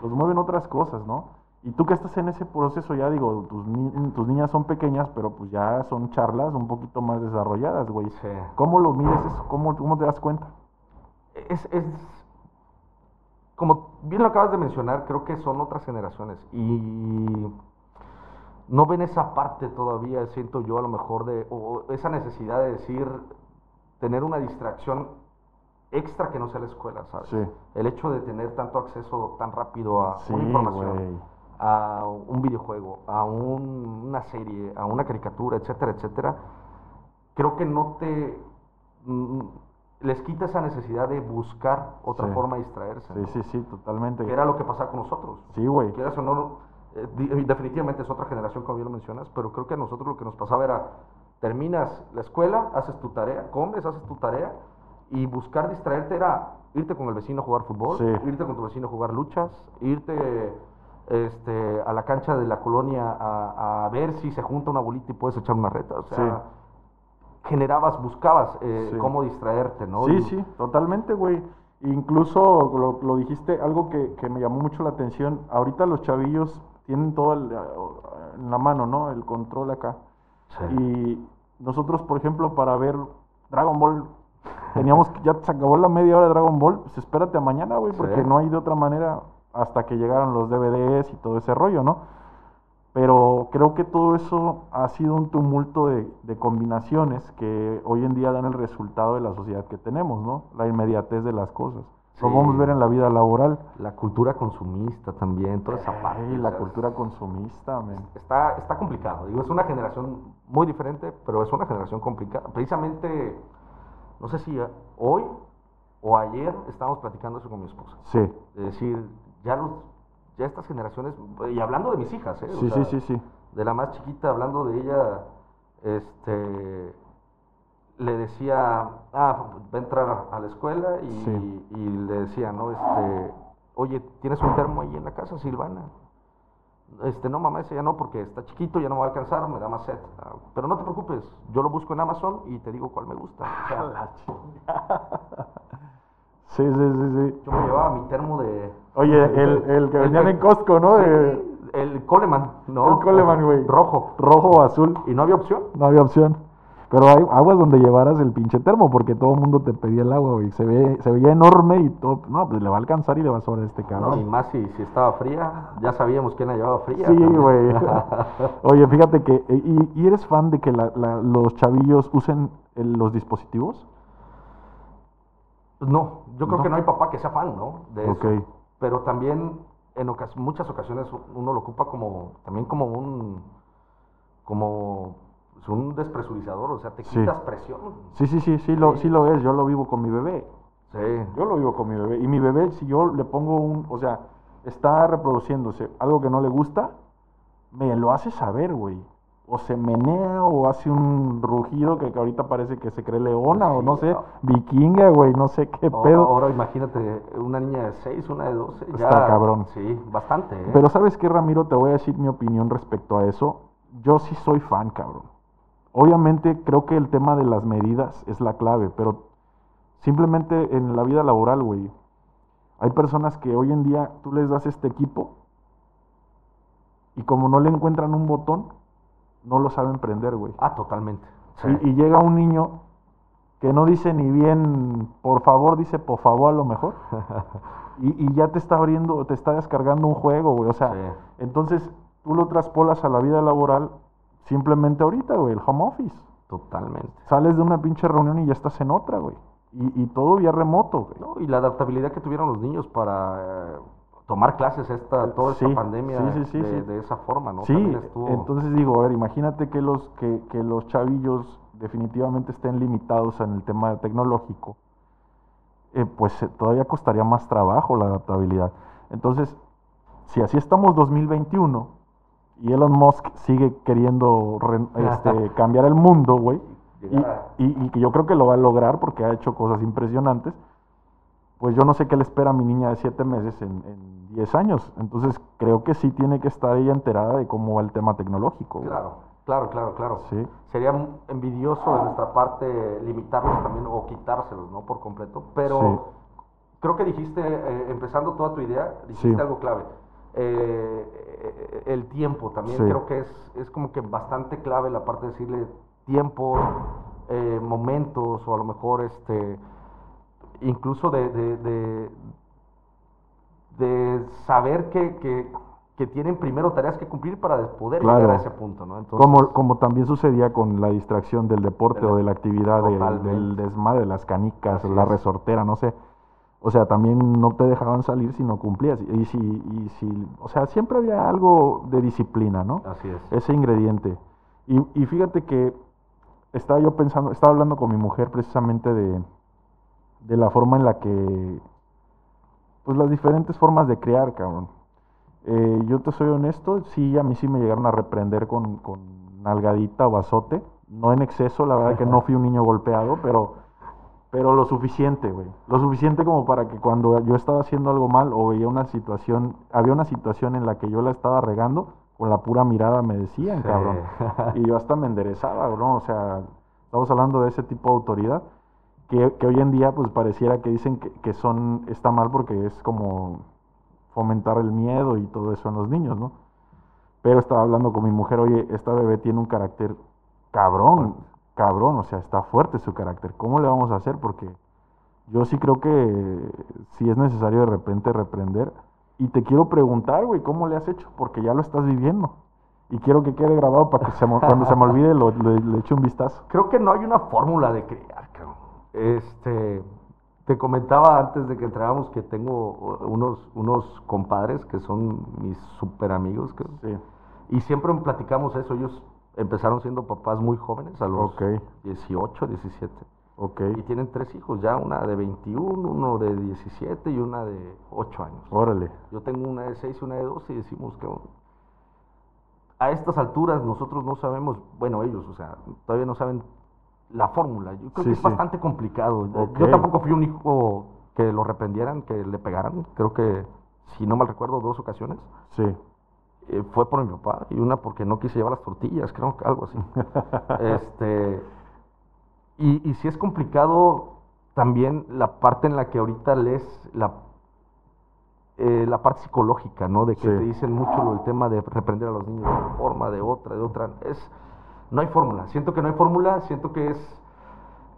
Los mueven otras cosas, ¿no? Y tú que estás en ese proceso, ya digo, tus, ni- tus niñas son pequeñas, pero pues ya son charlas un poquito más desarrolladas, güey. Sí. ¿Cómo lo mides eso? ¿Cómo, cómo te das cuenta? Es, es, como bien lo acabas de mencionar, creo que son otras generaciones y no ven esa parte todavía, siento yo a lo mejor de, o esa necesidad de decir, tener una distracción extra que no sea la escuela, ¿sabes? Sí. El hecho de tener tanto acceso tan rápido a Sí, una información, güey. A un videojuego, a un- una serie, a una caricatura, etcétera, etcétera, creo que no te mm, les quita esa necesidad de buscar otra Sí. forma de distraerse. Sí, ¿no? sí, sí, totalmente. Que era lo que pasaba con nosotros. Sí, güey. Quieras o no, eh, definitivamente es otra generación, como bien lo mencionas, pero creo que a nosotros lo que nos pasaba era, terminas la escuela, haces tu tarea, comes, haces tu tarea, y buscar distraerte era irte con el vecino a jugar fútbol, Sí. irte con tu vecino a jugar luchas, irte este, a la cancha de la colonia a, a ver si se junta una bolita y puedes echar una reta. O sea, generabas, buscabas eh, Sí. cómo distraerte, ¿no? Sí, Y- sí, totalmente, güey. Incluso lo, lo dijiste, algo que, que me llamó mucho la atención. Ahorita los chavillos tienen todo el, eh, en la mano, ¿no? El control acá. Sí. Y nosotros, por ejemplo, para ver Dragon Ball, teníamos ya se acabó la media hora de Dragon Ball, pues espérate a mañana, güey, porque Sí. no hay de otra manera hasta que llegaron los DVDs y todo ese rollo, ¿no? Pero creo que todo eso ha sido un tumulto de, de combinaciones que hoy en día dan el resultado de la sociedad que tenemos, ¿no? La inmediatez de las cosas. Lo Sí. vamos a ver en la vida laboral. La cultura consumista también, toda esa parte. O la sea, cultura consumista, men. Está, está complicado. Digo, es una generación muy diferente, pero es una generación complicada. Precisamente, no sé si hoy o ayer estábamos platicando eso con mi esposa. Sí, Es decir, ya, los, ya estas generaciones, y hablando de mis hijas, ¿eh? Sí, sea, sí, sí, sí. De la más chiquita, hablando de ella, este, le decía, ah, va a entrar a la escuela y, Sí. y le decía, ¿no? Este, oye, ¿tienes un termo ahí en la casa, Silvana? Este, no, mamá, ese ya no, porque está chiquito, ya no me va a alcanzar, me da más sed. Ah, Pero no te preocupes, yo lo busco en Amazon y te digo cuál me gusta. O sea, La. Sí, sí, sí, sí. yo me llevaba mi termo de... Oye, el, el que vendían en Costco, ¿no? De el Coleman, ¿no? El Coleman, güey. Rojo. rojo o azul. Y no había opción. No había opción. Pero hay aguas donde llevaras el pinche termo, porque todo el mundo te pedía el agua, güey. Se, ve, se veía enorme y todo. No, pues le va a alcanzar y le va a sobrar este No, y cabrón. más si, si estaba fría, ya sabíamos quién la llevaba fría. Sí, güey. Oye, fíjate que. eh, ¿Y, y eres fan de que la- la- los chavillos usen el- los dispositivos? No, yo creo No. que no hay papá que sea fan, ¿no? De Ok. eso. Pero también en ocas- muchas ocasiones uno lo ocupa como también como un como pues, un despresurizador, o sea, te Sí. quitas presión. Sí, sí, sí, sí lo, Sí. sí lo es. Yo lo vivo con mi bebé. Sí. Yo lo vivo con mi bebé. Y mi bebé, si yo le pongo un. O sea, está reproduciéndose algo que no le gusta, me lo hace saber, güey. O se menea o hace un rugido que, que ahorita parece que se cree leona o no sé, no. vikinga, güey, no sé qué O- pedo. Ahora imagínate una niña de 6, una de 12. Está ya, cabrón. Sí, bastante. ¿eh? Pero ¿sabes qué, Ramiro? Te voy a decir mi opinión respecto a eso. Yo sí soy fan, cabrón. Obviamente creo que el tema de las medidas es la clave, pero simplemente en la vida laboral, güey, hay personas que hoy en día tú les das este equipo y como no le encuentran un botón, no lo saben prender, güey. Ah, totalmente. Sí. Y, y llega un niño que no dice ni bien, por favor, dice por favor a lo mejor. Y, y ya te está abriendo, te está descargando un juego, güey. O sea, Sí. entonces tú lo traspolas a la vida laboral simplemente ahorita, güey, el home office. Totalmente. Sales de una pinche reunión y ya estás en otra, güey. Y, y todo vía remoto, güey. No, y la adaptabilidad que tuvieron los niños para eh, tomar clases esta, toda Sí, esta pandemia sí, sí, de, de esa forma, ¿no? Sí, estuvo- entonces digo, a ver, imagínate que los, que, que los chavillos definitivamente estén limitados en el tema tecnológico, eh, pues eh, todavía costaría más trabajo la adaptabilidad. Entonces, si así estamos 2021 y Elon Musk sigue queriendo re- este, cambiar el mundo, güey, y, y- y yo creo que lo va a lograr porque ha hecho cosas impresionantes, pues yo no sé qué le espera a mi niña de 7 meses en, en 10 años. Entonces creo que sí tiene que estar ella enterada de cómo va el tema tecnológico. Claro, claro, claro, claro. Sí. Sería envidioso de nuestra parte limitarlos también o quitárselos, ¿no? Por completo. Pero Sí. creo que dijiste, eh, empezando toda tu idea, dijiste Sí. algo clave. Eh, el tiempo también creo que es, es como que bastante clave la parte de decirle tiempo, eh, momentos o a lo mejor este incluso de, de, de, de saber que, que que tienen primero tareas que cumplir para poder Claro. llegar a ese punto, ¿no? Entonces, Como, como también sucedía con la distracción del deporte Del- o de la actividad, de- Totalmente. del desmadre, las canicas, Así la es. resortera, no sé. O sea, también no te dejaban salir si no cumplías. Y si, y si, o sea, siempre había algo de disciplina, ¿no? así es. Ese ingrediente. Y, y fíjate que estaba yo pensando, estaba hablando con mi mujer precisamente de, de la forma en la que, pues las diferentes formas de criar, cabrón. Eh, yo te soy honesto, sí, a mí sí me llegaron a reprender con, con nalgadita o azote. No en exceso, la verdad que no fui un niño golpeado, pero, pero lo suficiente, güey. Lo suficiente como para que cuando yo estaba haciendo algo mal o veía una situación, había una situación en la que yo la estaba regando, con la pura mirada me decían, Sí. cabrón. Y yo hasta me enderezaba, ¿no? O sea, estamos hablando de ese tipo de autoridad que, hoy en día pues pareciera que dicen que, son, está mal porque es como fomentar el miedo y todo eso en los niños, ¿no? Pero estaba hablando con mi mujer, oye, esta bebé tiene un carácter cabrón, cabrón, o sea, está fuerte su carácter. ¿Cómo le vamos a hacer? Porque yo sí creo que si es necesario de repente reprender. Y te quiero preguntar, güey, ¿cómo le has hecho? Porque ya lo estás viviendo. Y quiero que quede grabado para que cuando se me olvide lo, le, le eche un vistazo. Creo que no hay una fórmula de criar, cabrón. Este, te comentaba antes de que entrábamos que tengo unos, unos compadres que son mis super amigos. Sí. Y siempre platicamos eso. Ellos empezaron siendo papás muy jóvenes, a los Ok. 18, 17. Ok. Y tienen tres hijos ya, una de 21, uno de 17 y una de 8 años. Órale. Yo tengo una de 6 y una de 12 y decimos que a estas alturas nosotros no sabemos, bueno, ellos, o sea, todavía no saben la fórmula. Yo creo Sí, que es sí. bastante complicado. Yo tampoco fui un hijo que lo reprendieran, que le pegaran. Creo que, si no mal recuerdo, dos ocasiones. Sí. Eh, fue por mi papá y una porque no quise llevar las tortillas, creo que algo así. este, y, y si es complicado también la parte en la que ahorita lees la, eh, la parte psicológica, ¿no? De que Sí. te dicen mucho lo- el tema de reprender a los niños de una forma, de otra, de otra. Es, no hay fórmula. Siento que no hay fórmula, siento que es,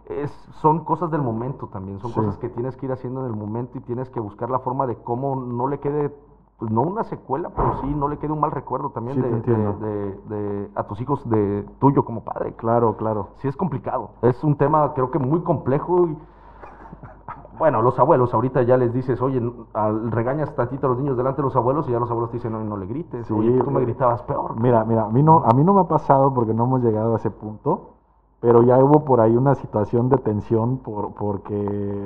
es, son cosas del momento también, son Sí. cosas que tienes que ir haciendo en el momento y tienes que buscar la forma de cómo no le quede, pues no una secuela, pero sí no le quede un mal recuerdo también Sí, de- de- de- a tus hijos de tuyo como padre. Claro, claro. Sí es complicado, es un tema creo que muy complejo y bueno, los abuelos ahorita ya les dices, oye, al- regañas tantito a los niños delante de los abuelos y ya los abuelos te dicen, no, no le grites, Sí, oye, tú me eh, gritabas peor. Mira, mira, a mí, no, a mí no me ha pasado porque no hemos llegado a ese punto, pero ya hubo por ahí una situación de tensión por, porque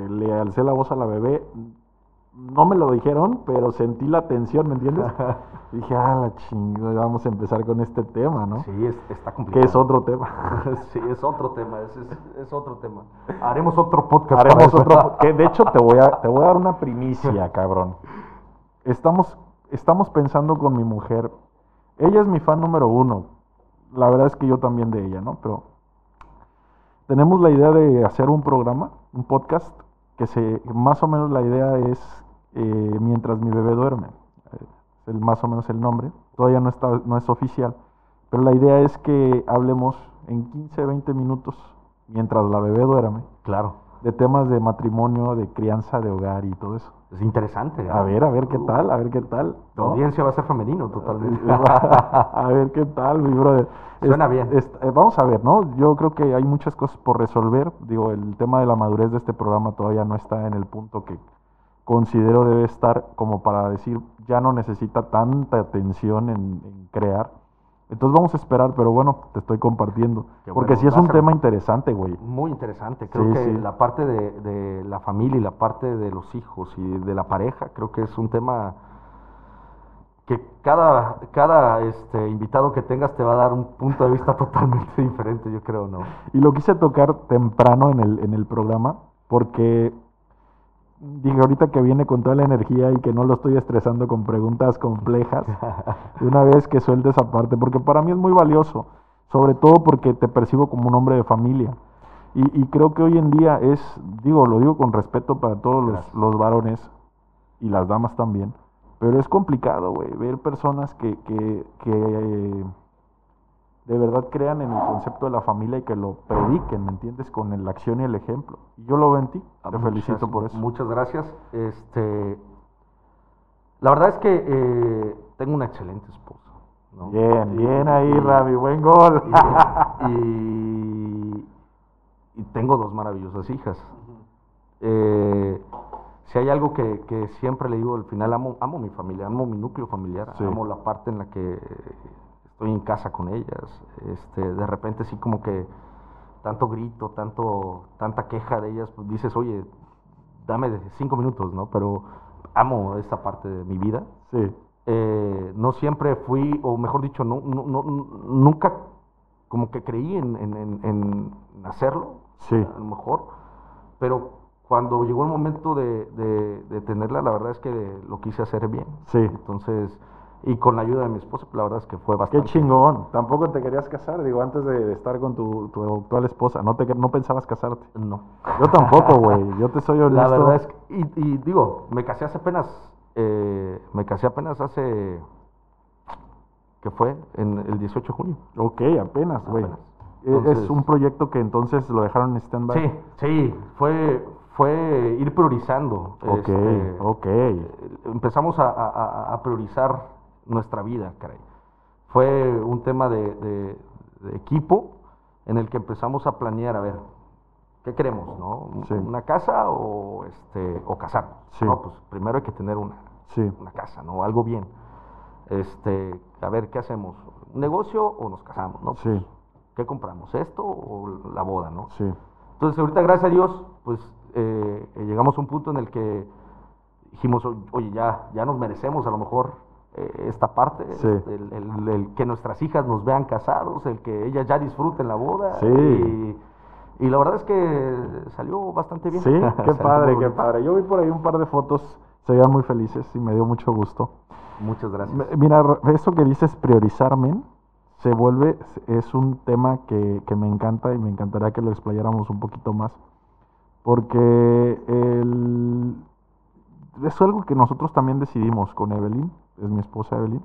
le alcé la voz a la bebé. No me lo dijeron, pero sentí la tensión, ¿me entiendes? Dije, ah, la chingada, vamos a empezar con este tema, ¿no? Sí, es, está Que complicado. es otro tema. sí, es otro tema, es, es- es otro tema. Haremos otro podcast. Haremos otro. Que de hecho te voy a, te voy a dar una primicia, cabrón. Estamos, estamos pensando con mi mujer. Ella es mi fan número uno. La verdad es que yo también de ella, ¿no? Pero tenemos la idea de hacer un programa, un podcast, que se, más o menos la idea es eh, mientras mi bebé duerme. Eh, el, más o menos el nombre. Todavía no está, no es oficial. Pero la idea es que hablemos en 15, 20 minutos mientras la bebé duerme Claro, de temas de matrimonio, de crianza, de hogar y todo eso. Es interesante. A ver, a ver qué tal, a ver qué tal. Tu ¿no? audiencia va a ser femenino totalmente. a ver qué tal, mi brother. Suena Es- bien. es- eh, vamos a ver, ¿no? Yo creo que hay muchas cosas por resolver. Digo, el tema de la madurez de este programa todavía no está en el punto que considero debe estar como para decir, ya no necesita tanta atención en, en crear. Entonces vamos a esperar, pero bueno, te estoy compartiendo. Qué Porque bueno, sí es un tema interesante, güey. Muy interesante. Creo Sí, que sí. la parte de, de la familia y la parte de los hijos y de la pareja, creo que es un tema que cada, cada este, invitado que tengas te va a dar un punto de vista totalmente diferente, yo creo, ¿no? Y lo quise tocar temprano en el, en el programa porque dije ahorita que viene con toda la energía y que no lo estoy estresando con preguntas complejas, de una vez que suelte esa parte, porque para mí es muy valioso, sobre todo porque te percibo como un hombre de familia. Y, y creo que hoy en día es, digo, lo digo con respeto para todos los, los varones y las damas también, pero es complicado, güey, ver personas que, que, que eh, de verdad crean en el concepto de la familia y que lo prediquen, ¿me entiendes? Con la acción y el ejemplo. Y yo lo veo en ti, Ah, te muchas- felicito por eso. Muchas gracias. Este, la verdad es que eh, tengo una excelente esposa. ¿no? Bien, Y- bien ahí, y- Rami, buen gol. y, y tengo dos maravillosas hijas. Eh, si hay algo que, que siempre le digo al final, amo, amo mi familia, amo mi núcleo familiar, Sí. amo la parte en la que estoy en casa con ellas. Este, de repente sí como que tanto grito, tanto, tanta queja de ellas, pues dices, oye, dame cinco minutos, ¿no? Pero amo esta parte de mi vida. Sí, Eh, no siempre fui, o mejor dicho, no, no, no- nunca como que creí en, en- en- en hacerlo, Sí. a lo mejor, pero cuando llegó el momento de, de- de tenerla, la verdad es que lo quise hacer bien. sí. Entonces, y con la ayuda de mi esposa, la verdad es que fue Qué bastante. chingón. Tampoco te querías casar, digo, antes de, estar con tu, tu actual esposa. No, te, no pensabas casarte. No. Yo tampoco, güey. Yo te soy honesto. La verdad es que, y, y digo, me casé hace apenas, eh, me casé apenas hace, que fue? En el 18 de junio. Ok, apenas, güey. Eh, Es un proyecto que entonces lo dejaron en stand-by. Sí, sí, fue, fue ir priorizando. Ok, este, ok. eh, Empezamos a- a priorizar nuestra vida, caray. Fue un tema de, de- de equipo en el que empezamos a planear, a ver, ¿qué queremos, no? Sí. ¿Una casa o, este, o casarnos? Sí. No, pues primero hay que tener una, Sí, una casa, ¿no? Algo bien. Este, a ver, ¿qué hacemos? ¿Un negocio o nos casamos, no? Pues, sí, ¿Qué compramos? ¿Esto o la boda, no? sí. Entonces, ahorita, gracias a Dios, pues eh, llegamos a un punto en el que dijimos, "O- oye, ya, ya nos merecemos a lo mejor esta parte, Sí. este, el, el- el que nuestras hijas nos vean casados, el que ellas ya disfruten la boda. Sí. Y, y la verdad es que salió bastante bien. Sí, qué padre, qué padre. Yo vi por ahí un par de fotos, se veían muy felices y me dio mucho gusto. Muchas gracias. Mira, eso que dices priorizar, men, se vuelve, es un tema que, que me encanta y me encantaría que lo explayáramos un poquito más. Porque el, es algo que nosotros también decidimos con Evelyn, es mi esposa Evelyn.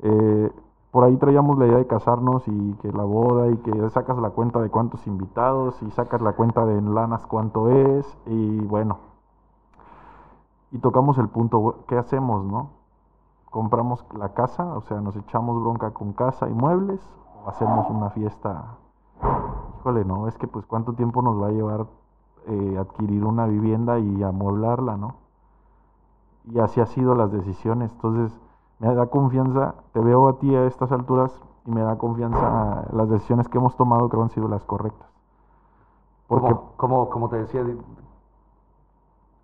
Eh, por ahí traíamos la idea de casarnos y que la boda y que sacas la cuenta de cuántos invitados y sacas la cuenta de en lanas cuánto es y bueno. Y tocamos el punto, ¿qué hacemos, no? compramos la casa, o sea, nos echamos bronca con casa y muebles, o hacemos una fiesta. Híjole, no, es que pues cuánto tiempo nos va a llevar eh, adquirir una vivienda y amueblarla, ¿no? Y así ha sido las decisiones. Entonces, me da confianza, te veo a ti a estas alturas y me da confianza las decisiones que hemos tomado creo han sido las correctas. Porque Como, como, como te decía,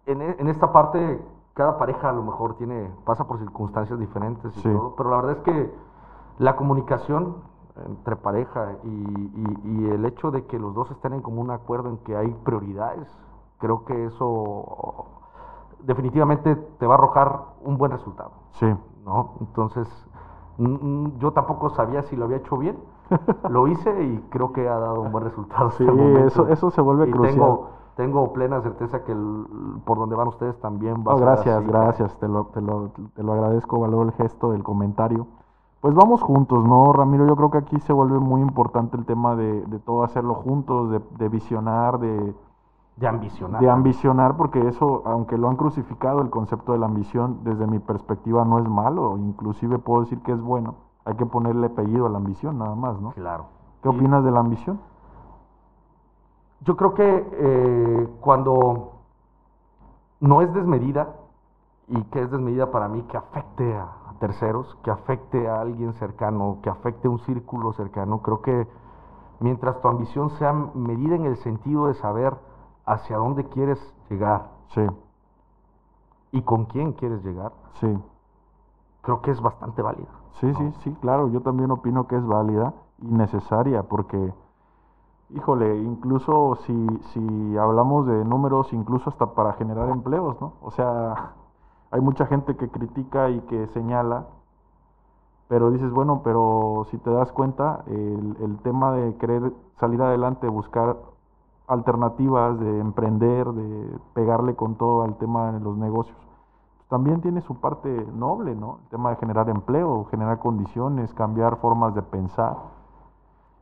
en, e- en esta parte cada pareja a lo mejor tiene pasa por circunstancias diferentes y Sí. todo, pero la verdad es que la comunicación entre pareja y, y- y el hecho de que los dos estén en común acuerdo en que hay prioridades, creo que eso definitivamente te va a arrojar un buen resultado. sí, ¿no? Entonces, yo tampoco sabía si lo había hecho bien. Lo hice y creo que ha dado un buen resultado. Sí, el eso- eso se vuelve y crucial. Tengo, tengo plena certeza que el- por donde van ustedes también va No, a ser gracias, así, gracias, te lo, te, lo, te lo agradezco, valoro el gesto del comentario. Pues vamos juntos, ¿no, Ramiro? Yo creo que aquí se vuelve muy importante el tema de, de todo hacerlo juntos, de, de visionar, de, De ambicionar. de ambicionar, porque eso, aunque lo han crucificado, el concepto de la ambición, desde mi perspectiva, no es malo, inclusive puedo decir que es bueno. Hay que ponerle apellido a la ambición, nada más, ¿no? Claro. ¿Qué Y opinas de la ambición? Yo creo que eh, cuando no es desmedida, y que es desmedida para mí, que afecte a, a terceros, que afecte a alguien cercano, que afecte a un círculo cercano, creo que mientras tu ambición sea medida en el sentido de saber hacia dónde quieres llegar Sí, y con quién quieres llegar, sí. creo que es bastante válida. Sí, sí, sí, claro, yo también opino que es válida y necesaria porque, híjole, incluso si, si hablamos de números, incluso hasta para generar empleos, ¿no? O sea, hay mucha gente que critica y que señala, pero dices, bueno, pero si te das cuenta, el, el tema de querer salir adelante, buscar alternativas, de emprender, de pegarle con todo al tema de los negocios, también tiene su parte noble, ¿no? El tema de generar empleo, generar condiciones, cambiar formas de pensar.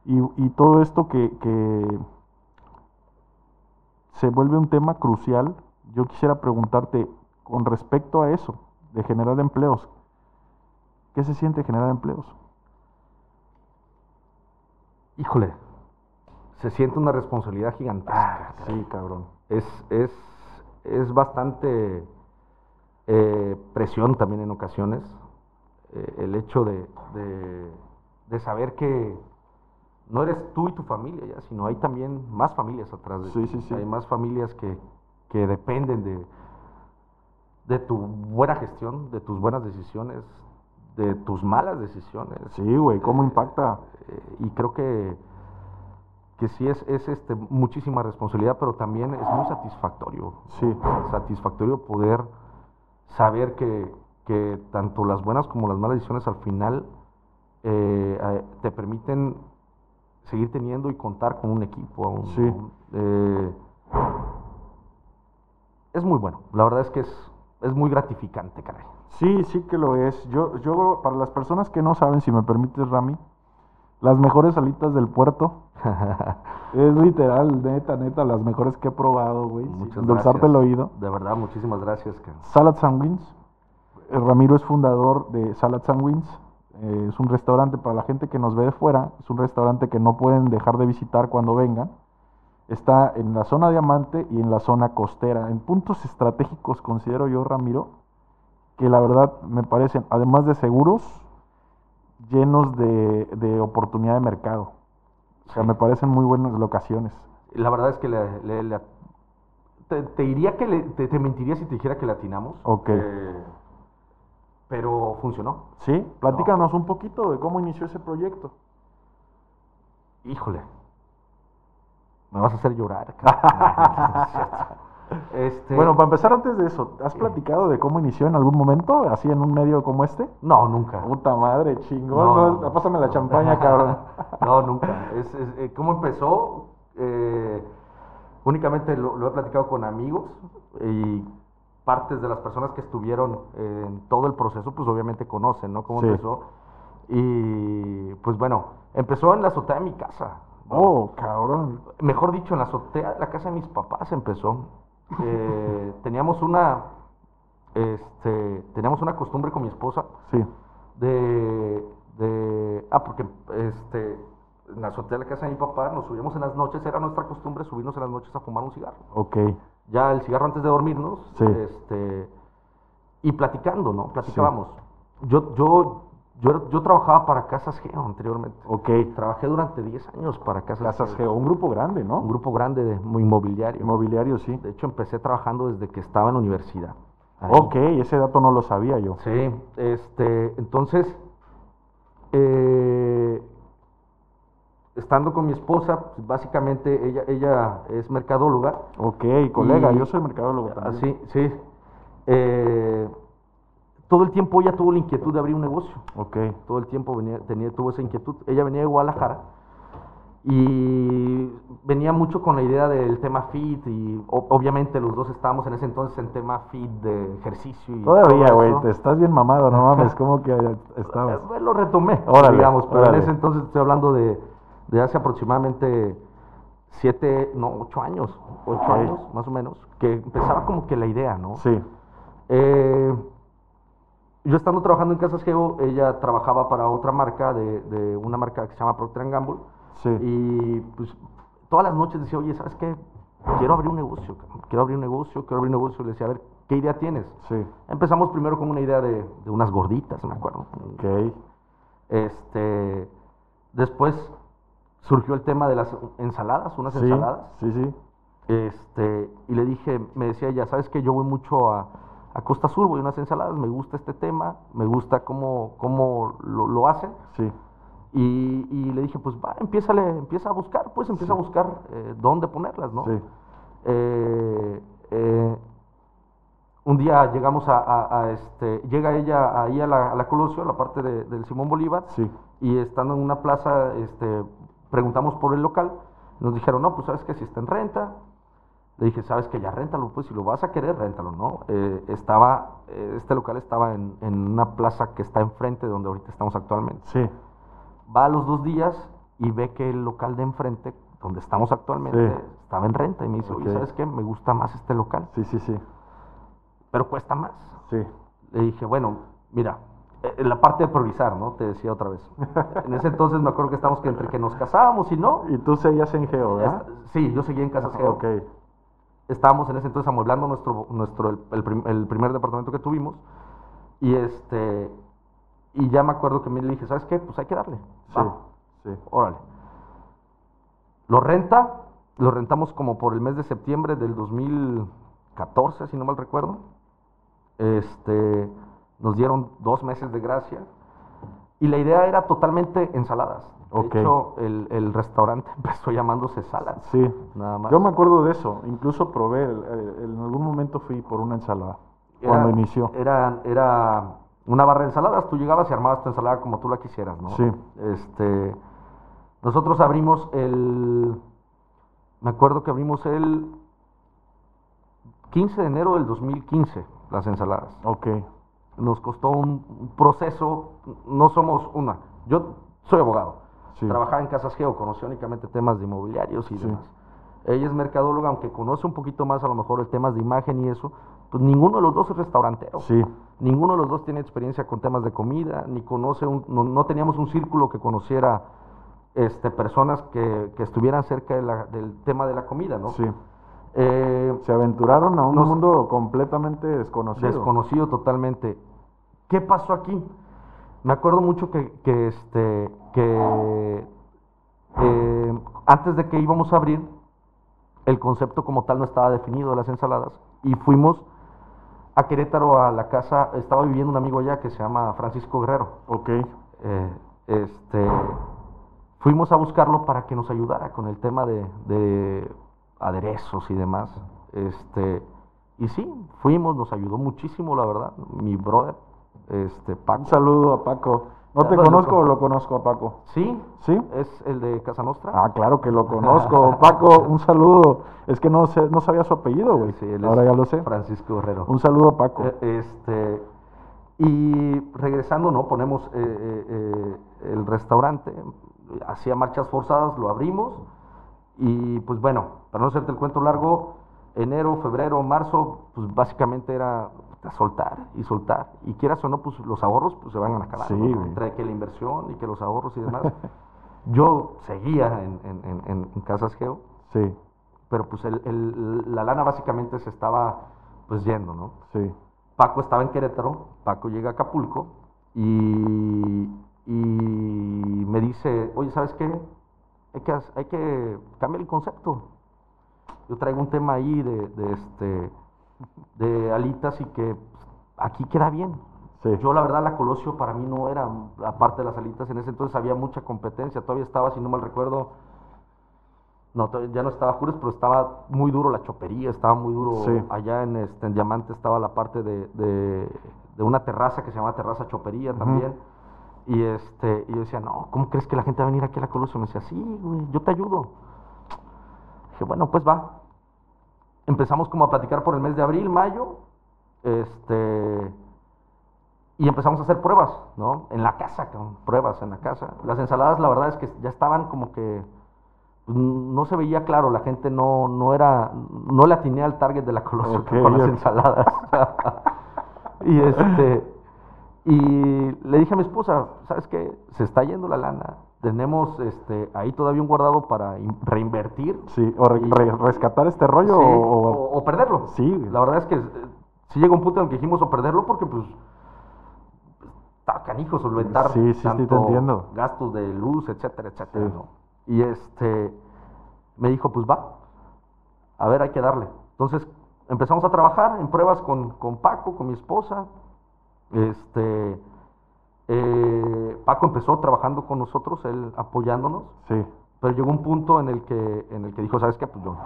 Y, todo esto que se vuelve un tema crucial, yo quisiera preguntarte con respecto a eso, de generar empleos, ¿Qué se siente generar empleos? Híjole, se siente una responsabilidad gigantesca. Ah, sí, cabrón. Es, es, es bastante eh, presión también en ocasiones. eh, el hecho de, de- de saber que no eres tú y tu familia ya, sino hay también más familias atrás de Sí, ti. sí, sí. Hay más familias que, que dependen de, de tu buena gestión, de tus buenas decisiones, de tus malas decisiones. Sí, güey, ¿cómo Eh, impacta? y creo que, que sí es, es este, muchísima responsabilidad, pero también es muy satisfactorio. Sí. Satisfactorio poder saber que, que tanto las buenas como las malas decisiones al final eh, eh, te permiten seguir teniendo y contar con un equipo. un- Sí. un- eh, es muy bueno. La verdad es que es, es muy gratificante, caray. Sí, sí que lo es. Yo, yo, para las personas que no saben, si me permites, Rami, las mejores alitas del puerto, es literal, neta, neta, las mejores que he probado, güey. endulzarte el oído. De verdad, muchísimas gracias. cara. And Wings. Eh, Ramiro es fundador de Salads and Wings. Eh, es un restaurante para la gente que nos ve de fuera. Es un restaurante que no pueden dejar de visitar cuando vengan. Está en la zona diamante y en la zona costera. En puntos estratégicos considero yo, Ramiro, que la verdad me parecen, además de seguros, llenos de, de oportunidad de mercado. O sea, me parecen muy buenas locaciones. La verdad es que le, le- le- te, te diría que le- te, te mentiría si te dijera que latinamos. Ok. eh, pero funcionó. ¿Sí? Platícanos un poquito de cómo inició ese proyecto. Híjole. Me vas a hacer llorar. este, Bueno, para empezar antes de eso, ¿has platicado de cómo inició en algún momento, así en un medio como este? No, nunca. Puta madre, chingón. No. no, pásame la champaña, cabrón. no, nunca. Es, es- eh, ¿Cómo empezó? Eh, únicamente lo, lo he platicado con amigos y partes de las personas que estuvieron en todo el proceso, pues obviamente conocen, ¿no? Cómo Sí. empezó. Y pues bueno, empezó en la azotea de mi casa. Oh, cabrón. Mejor dicho, en la azotea de la casa de mis papás empezó. Eh, teníamos una, este, teníamos una costumbre con mi esposa Sí, de, de ah, porque este, en la azotea de la casa de mi papá nos subíamos en las noches, era nuestra costumbre subirnos en las noches a fumar un cigarro. ok. Ya el cigarro antes de dormirnos, Sí. este, y platicando, ¿no? Platicábamos. Yo, yo, yo, yo trabajaba para Casas Geo anteriormente. Ok. Trabajé durante 10 años para Casas, Casas Geo, un grupo grande, ¿no? un grupo grande de inmobiliario. Inmobiliario, sí. De hecho, empecé trabajando desde que estaba en la universidad. Ahí. Ok, ese dato no lo sabía yo. Sí, este, entonces, eh, estando con mi esposa, pues, básicamente ella, ella es mercadóloga. Ok, colega, Y- yo soy mercadólogo también. Así, sí. Eh, todo el tiempo ella tuvo la inquietud de abrir un negocio. Ok, Todo el tiempo venía, tenía, tuvo esa inquietud. Ella venía de Guadalajara y venía mucho con la idea del tema fit y o- obviamente los dos estábamos en ese entonces en tema fit de ejercicio. Y todavía, güey, te estás bien mamado, no mames, como que estabas. Eh, lo retomé, Órale, digamos, pero órale. en ese entonces estoy hablando de, de hace aproximadamente siete, no, ocho años, ocho años más o menos, que empezaba como que la idea, ¿no? Sí, Eh, yo estando trabajando en Casas Geo, ella trabajaba para otra marca, de, de una marca que se llama Procter Gamble, sí. y pues todas las noches decía, oye, ¿sabes qué? Quiero abrir un negocio, quiero abrir un negocio, quiero abrir un negocio, y le decía, a ver, ¿qué idea tienes? Sí, Empezamos primero con una idea de, de unas gorditas, me acuerdo. ok. Este, después surgió el tema de las ensaladas, unas Sí, ensaladas. sí, sí. Este, y le dije, me decía ella, ¿sabes que Yo voy mucho a, a Costa Sur, voy a unas ensaladas, me gusta este tema, me gusta cómo, cómo lo, lo hacen. Sí, Y, y le dije, pues va, empieza, empieza a buscar, pues empieza a buscar eh, dónde ponerlas, ¿no? sí. Eh, eh, un día llegamos a, a- a, este, llega ella ahí a la, a la Colosio, a la parte de- del Simón Bolívar, Sí. y estando en una plaza, este, preguntamos por el local, nos dijeron, no, pues sabes que si está en renta, le dije, sabes que ya réntalo, pues si lo vas a querer, réntalo, ¿no? Eh, estaba, eh, este local estaba en, en una plaza que está enfrente de donde ahorita estamos actualmente. Sí, Va a los dos días y ve que el local de enfrente, donde estamos actualmente, Sí. estaba en renta, y me dice, oye, Ok. ¿sabes qué? Me gusta más este local, sí, sí, sí. pero cuesta más. Sí, Le dije, bueno, mira, eh, la parte de priorizar, ¿no? Te decía otra vez. En ese entonces me acuerdo que estábamos que entre que nos casábamos y no. Y tú seguías en Geo, ¿verdad? sí, yo seguía en Casas Geo. Ok. Estábamos en ese entonces amueblando nuestro, nuestro el, el prim- el primer departamento que tuvimos. Y este y ya me acuerdo que me le dije, ¿sabes qué? Pues hay que darle. Sí, Va, sí. órale. Lo renta, lo rentamos como por el mes de septiembre del 2014, si no mal recuerdo. Este, nos dieron dos meses de gracia. Y la idea era totalmente ensaladas. De hecho, el, el restaurante empezó llamándose Salad. Sí. Nada más. Yo me acuerdo de eso. Incluso probé, el- el- en algún momento fui por una ensalada. cuando Era- inició. Era, era una barra de ensaladas, tú llegabas y armabas tu ensalada como tú la quisieras, ¿no? Sí. Este, nosotros abrimos el, me acuerdo que abrimos el 15 de enero del 2015, las ensaladas. Ok. Nos costó un proceso, no somos una, yo soy abogado, Sí. trabajaba en Casas Geo, conocía únicamente temas de inmobiliarios y Sí. demás. Ella es mercadóloga, aunque conoce un poquito más a lo mejor el temas de imagen y eso, pues ninguno de los dos es restaurantero. Sí. Ninguno de los dos tiene experiencia con temas de comida, ni conoce un- no, no teníamos un círculo que conociera este, personas que, que estuvieran cerca de la- del tema de la comida, ¿no? Sí. Eh, Se aventuraron a un Nos- mundo completamente desconocido. desconocido totalmente. ¿Qué pasó aquí? Me acuerdo mucho que, que, este, que eh, antes de que íbamos a abrir, el concepto como tal no estaba definido de las ensaladas y fuimos a Querétaro a la casa, estaba viviendo un amigo allá que se llama Francisco Guerrero. Ok. Eh, este, fuimos a buscarlo para que nos ayudara con el tema de, de aderezos y demás. Este, y sí, fuimos, nos ayudó muchísimo, la verdad, mi brother, este, Paco. Un saludo a Paco. ¿No te conozco o lo conozco a Paco? Sí, ¿Sí? es el de Casa Nostra. Ah, claro que lo conozco. Paco, un saludo. Es que no sé, no sabía su apellido, güey. Sí, él es Ahora ya lo sé. Francisco Guerrero. Un saludo a Paco. Eh, Este, y regresando, ¿no? Ponemos eh, eh, el restaurante, hacía marchas forzadas, lo abrimos y pues bueno, para no hacerte el cuento largo, enero, febrero, marzo, pues básicamente era a soltar y soltar. Y quieras o no, pues los ahorros pues se van a acabar. Sí, ¿no? Entre que la inversión y que los ahorros y demás. Yo seguía en, en- en- en- Casas Geo, Sí, pero pues el- el- la lana básicamente se estaba pues yendo, ¿no? sí. Paco estaba en Querétaro, Paco llega a Acapulco y, y me dice, oye, ¿sabes qué? Hay que, hay que cambiar el concepto. Yo traigo un tema ahí de, de, este, de alitas y que pues, aquí queda bien. Sí. Yo la verdad la Colosio para mí no era, aparte de las alitas, en ese entonces había mucha competencia, todavía estaba, si no mal recuerdo, no, ya no estaba Jures, pero estaba muy duro la chopería, estaba muy duro. Sí. Allá en, este, en Diamante estaba la parte de, de, de una terraza que se llama Terraza Chopería también. Y, este, y yo decía, no, ¿cómo crees que la gente va a venir aquí a la Colosio? Me decía, sí, güey, yo te ayudo. Dije, bueno, pues va. Empezamos como a platicar por el mes de abril, mayo. Este, y empezamos a hacer pruebas, ¿no? En la casa, cabrón, pruebas en la casa. Las ensaladas, la verdad es que ya estaban como que pues, no se veía claro, la gente no, no era, no le atiné al target de la Colosio Ok, con las ensaladas. y este, y le dije a mi esposa, ¿sabes qué? Se está yendo la lana. Tenemos este, ahí todavía un guardado para in- reinvertir. Sí, o re- Y- re- rescatar este rollo Sí, o, o, o perderlo. Sí. La verdad es que eh, sí llegó un punto en el que dijimos o perderlo porque pues está canijo solventar Sí, sí, sí, te tanto entiendo. gastos de luz, etcétera, etcétera. Y este me dijo, pues va, a ver, hay que darle. Entonces empezamos a trabajar en pruebas con, con Paco, con mi esposa. Este eh, Paco empezó trabajando con nosotros, él apoyándonos. sí, Pero llegó un punto en el que, en el que dijo, ¿sabes qué? Pues yo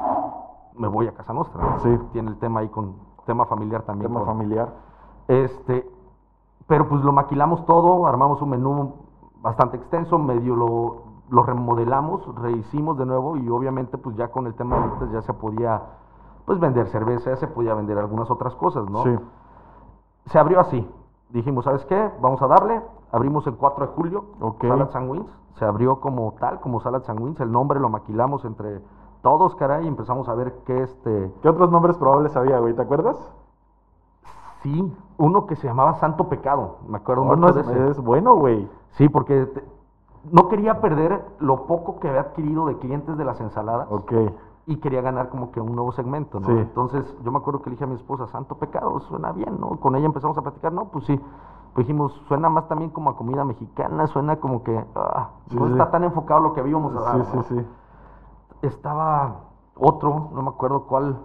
me voy a Casa Nostra. ¿no? Sí. Tiene el tema ahí con tema familiar también. tema con- familiar. Este, pero pues lo maquilamos todo, armamos un menú bastante extenso, medio lo, lo remodelamos, rehicimos de nuevo y obviamente pues ya con el tema de alitas ya se podía pues vender cerveza, ya se podía vender algunas otras cosas, ¿no? Sí, Se abrió así. Dijimos, ¿sabes qué? Vamos a darle. Abrimos el 4 de julio. Salad and Wings. Se abrió como tal, como Salad and Wings. El nombre lo maquilamos entre todos, caray, y empezamos a ver qué este... ¿Qué otros nombres probables había, güey? ¿Te acuerdas? Sí, uno que se llamaba Santo Pecado, me acuerdo Oh, no, es, bueno, güey. Sí, porque te- no quería perder lo poco que había adquirido de clientes de las ensaladas Ok. y quería ganar como que un nuevo segmento, ¿no? Sí. Entonces yo me acuerdo que le dije a mi esposa, Santo Pecado, suena bien, ¿no? Con ella empezamos a platicar, no, pues sí. Pues dijimos, suena más también como a comida mexicana, suena como que ah, Sí, no sí. está tan enfocado lo que íbamos a dar. Sí, sí, sí. estaba otro, no me acuerdo cuál,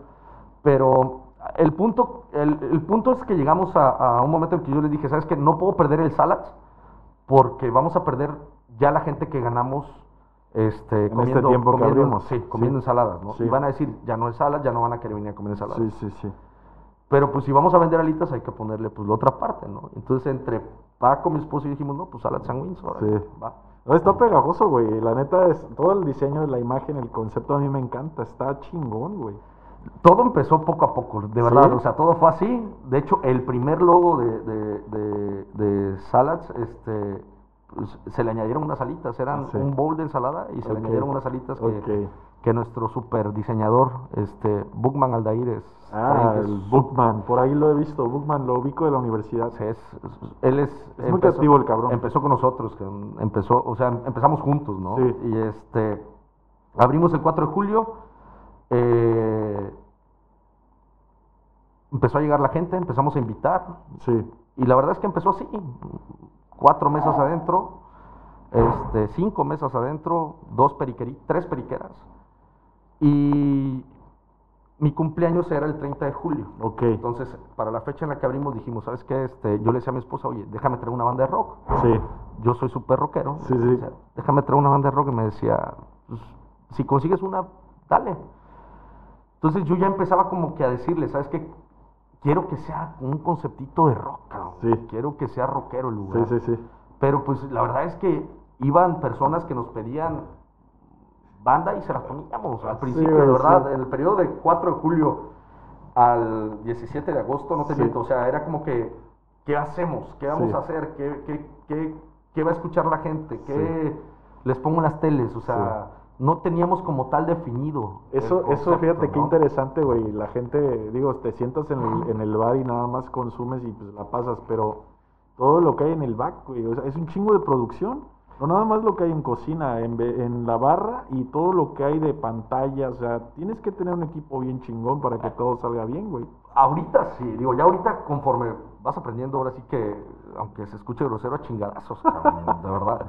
pero el punto, el, el punto es que llegamos a, a un momento en que yo les dije, ¿sabes qué? No puedo perder el Salads porque vamos a perder ya la gente que ganamos este, este comiendo, tiempo que comiendo- abrimos. sí, comiendo Sí. ensaladas, ¿no? Y van a decir, ya no es salad, ya no van a querer venir a comer ensaladas. Sí, sí, sí. Pero pues si vamos a vender alitas hay que ponerle pues la otra parte, ¿no? Entonces entre Paco, mi esposo y dijimos, no, pues salad sandwich, órale, Sí. va. No, está pegajoso, güey. La neta es todo el diseño, la imagen, el concepto a mí me encanta. Está chingón, güey. Todo empezó poco a poco, de verdad, ¿Sí? o sea, todo fue así. De hecho, el primer logo de, de, de, de Salads, este, pues, se le añadieron unas alitas, eran Sí. un bowl de ensalada y se le añadieron unas alitas que, que nuestro super diseñador, este, Bookman Aldair es... Ah, el Bookman. Por ahí lo he visto. Bookman lo ubico de la universidad. Es- él es... Es muy creativo el cabrón. Empezó con nosotros, que empezó, o sea, empezamos juntos, ¿no? Sí. Y este, abrimos el 4 de julio, eh, empezó a llegar la gente, empezamos a invitar, Sí. y la verdad es que empezó así, cuatro mesas adentro, este, cinco mesas adentro, dos tres periqueras, y mi cumpleaños era el 30 de julio. Ok. Entonces, para la fecha en la que abrimos, dijimos, ¿sabes qué? Este, yo le decía a mi esposa, oye, déjame traer una banda de rock. Sí. Yo soy súper rockero. Sí, sí. O sea, déjame traer una banda de rock. Y me decía, pues, si consigues una, dale. Entonces yo ya empezaba como que a decirle, ¿sabes qué? Quiero que sea un conceptito de rock, cabrón. Sí. Quiero que sea rockero el lugar. Sí, sí, sí. Pero pues la verdad es que iban personas que nos pedían banda y se las poníamos al principio, de verdad, sí. en el periodo del 4 de julio al 17 de agosto, no te Sí. miento, o sea, era como que, ¿qué hacemos? ¿Qué vamos Sí. a hacer? ¿Qué, qué, qué, qué va a escuchar la gente? ¿Qué les pongo en las teles? O sea, no teníamos como tal definido. Eso, eso concepto, fíjate qué ¿no? interesante, güey. La gente, digo, te sientas en el, en el bar y nada más consumes y pues la pasas, pero todo lo que hay en el back, güey, o sea, es un chingo de producción. No nada más lo que hay en cocina, en, en la barra y todo lo que hay de pantalla, o sea, tienes que tener un equipo bien chingón para que todo salga bien, güey. Ahorita sí, digo, ya ahorita conforme vas aprendiendo, ahora sí que, aunque se escuche grosero, a chingadazos, cabrón, de verdad.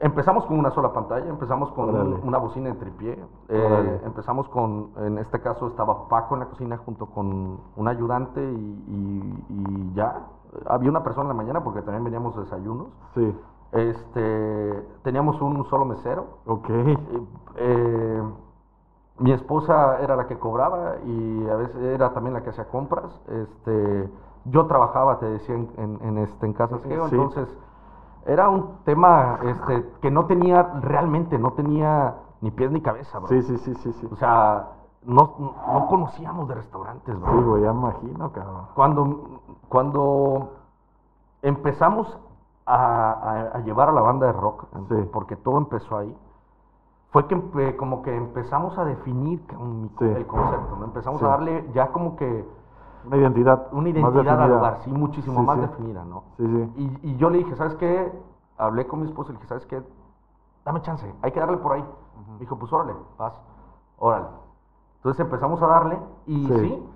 Empezamos con una sola pantalla, empezamos con un- una bocina en tripié, eh, empezamos con, en este caso estaba Paco en la cocina junto con un ayudante y, y- y ya. Había una persona en la mañana porque también veníamos desayunos. Sí, Este, teníamos un solo mesero, ok. eh, mi esposa era la que cobraba y a veces era también la que hacía compras. Este, yo trabajaba, te decía, en, en, en, este, en Casas Sí. entonces era un tema este, que no tenía, realmente no tenía ni pies ni cabeza, bro. Sí, sí, sí, sí, sí. O sea, no, no conocíamos de restaurantes, bro. Sí, güey, ya imagino, cabrón. Cuando, cuando empezamos a, a- a llevar a la banda de rock, Sí. porque todo empezó ahí, fue que empe- como que empezamos a definir Sí. el concepto, ¿no? Empezamos Sí. a darle ya como que Una identidad. una identidad al lugar, sí, muchísimo más definida, ¿no? Sí, sí. Y, y yo le dije, ¿sabes qué? Hablé con mi esposo y le dije, ¿sabes qué? Dame chance, hay que darle por ahí. Me dijo, pues órale, vas, órale. Entonces empezamos a darle y Sí. sí,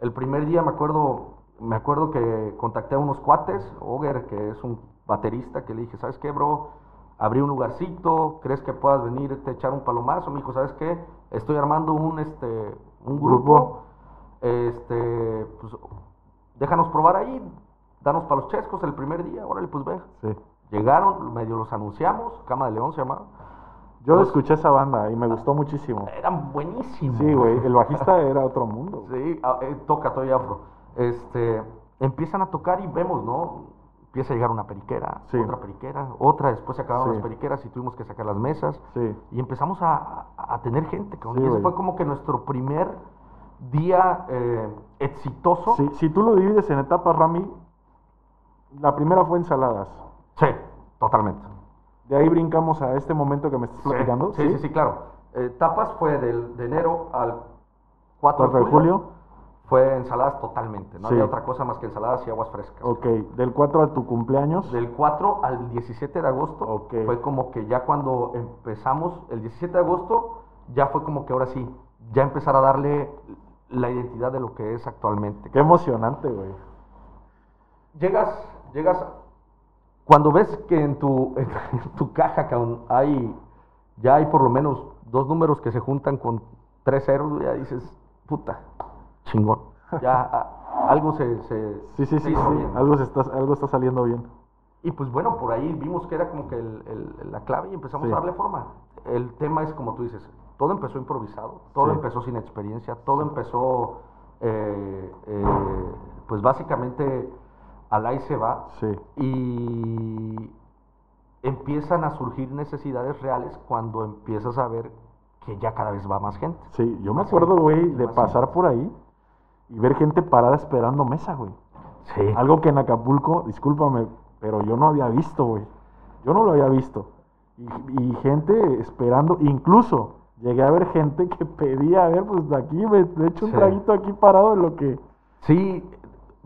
el primer día me acuerdo, me acuerdo que contacté a unos cuates, Oger, que es un baterista, que le dije, ¿sabes qué, bro? Abrí un lugarcito, ¿crees que puedas venir a echar un palomazo? Me dijo, ¿sabes qué? Estoy armando un, este, un grupo, este, pues, déjanos probar ahí, danos para los chescos el primer día, órale, pues ve. sí. Llegaron, medio los anunciamos, Cama de León se llamaba. Yo escuché esa banda y me gustó muchísimo. Eran buenísimos. Sí, güey, el bajista era otro mundo. Sí, ah, eh, toca todavía afro. Este, empiezan a tocar y vemos, ¿no? Empieza a llegar una periquera, Sí. otra periquera, otra, después se acabaron Sí. las periqueras y tuvimos que sacar las mesas. Sí. Y empezamos a, a- tener gente, y ese fue como que nuestro primer día eh, exitoso. Si, si tú lo divides en etapas, Rami, la primera fue ensaladas. Sí, totalmente. De ahí brincamos a este momento que me estás platicando. Sí, sí, sí, claro. Eh, tapas fue del, de enero al 4, 4 de julio. Fue ensaladas totalmente, no Sí. había otra cosa más que ensaladas y aguas frescas. Ok, del 4 a tu cumpleaños. Del 4 al 17 de agosto fue como que ya cuando empezamos, el 17 de agosto, ya fue como que ahora sí, ya empezar a darle la identidad de lo que es actualmente. Qué emocionante, güey. Llegas, llegas, cuando ves que en tu, en tu caja cabrón, hay, ya hay por lo menos dos números que se juntan con tres ceros, ya dices, puta, chingón. Ya a- algo se, se, Sí, sí, se sí, hizo sí. bien. Algo, se está, algo está saliendo bien. Y pues bueno, por ahí vimos que era como que el- el- la clave y empezamos Sí. a darle forma. El tema es como tú dices, todo empezó improvisado, todo Sí. empezó sin experiencia, todo empezó, eh, eh, pues básicamente al ahí se va Sí. y empiezan a surgir necesidades reales cuando empiezas a ver que ya cada vez va más gente. Sí, yo me acuerdo, güey, sí, de pasar gente. por ahí y ver gente parada esperando mesa, güey. Sí. Algo que en Acapulco, discúlpame, pero yo no había visto, güey. Yo no lo había visto. Y, y gente esperando, incluso llegué a ver gente que pedía, a ver, pues de aquí me, me echo un Sí. traguito aquí parado en lo que... Sí,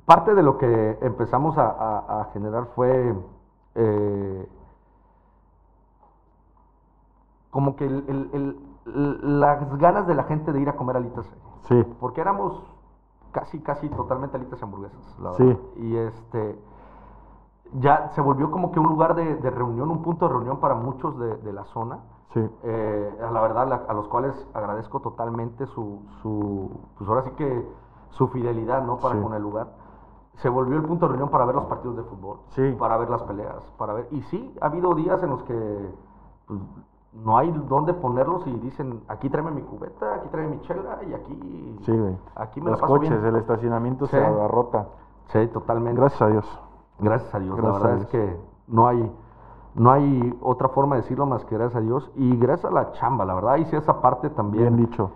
parte de lo que empezamos a, a- a generar fue eh, como que el- el- el- el- las ganas de la gente de ir a comer alitas. Sí, Porque éramos casi, casi totalmente alitas y hamburguesas, la Sí. verdad. Y este, ya se volvió como que un lugar de, de reunión, un punto de reunión para muchos de, de la zona. sí, Eh, a la verdad, la- a los cuales agradezco totalmente su, su, pues ahora sí que su fidelidad, ¿no? Para Sí. con el lugar. Se volvió el punto de reunión para ver los partidos de fútbol, Sí. para ver las peleas, para ver... Y sí, ha habido días en los que pues, no hay dónde ponerlos y dicen, aquí tráeme mi cubeta, aquí tráeme mi chela y aquí... sí, güey. Aquí me Los la paso coches, bien. el estacionamiento se Sí. abarrota. Sí, totalmente. Gracias a Dios. Gracias a Dios. Gracias la verdad es que no hay, no hay otra forma de decirlo más que gracias a Dios. Y gracias a la chamba, la verdad. Y sí, esa parte también. Bien dicho.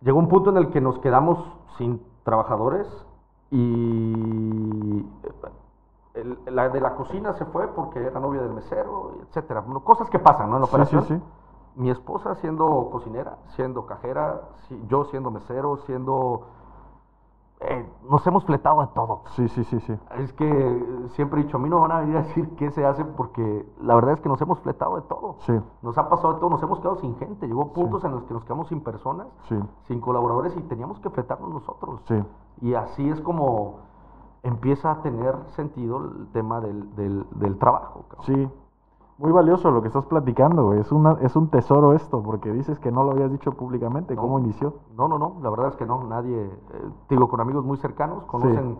Llegó un punto en el que nos quedamos sin trabajadores y el- la de la cocina se fue porque era novia del mesero, etcétera. Bueno, Cosas que pasan, ¿no? En la Sí, sí, operación. sí. Mi esposa siendo cocinera, siendo cajera, yo siendo mesero, siendo... eh, nos hemos fletado de todo. Sí, sí, sí, sí. Es que siempre he dicho, a mí no van a venir a decir qué se hace porque la verdad es que nos hemos fletado de todo. Sí, Nos ha pasado de todo, nos hemos quedado sin gente. Llegó puntos en los que nos quedamos sin personas, sí, sin colaboradores y teníamos que fletarnos nosotros. sí. Y así es como empieza a tener sentido el tema del, del, del trabajo. cabrón. Sí, muy valioso lo que estás platicando, güey. Es, una, es un tesoro esto, porque dices que no lo habías dicho públicamente. No. ¿Cómo inició? No, no, no, la verdad es que no, nadie, eh, digo, con amigos muy cercanos, conocen,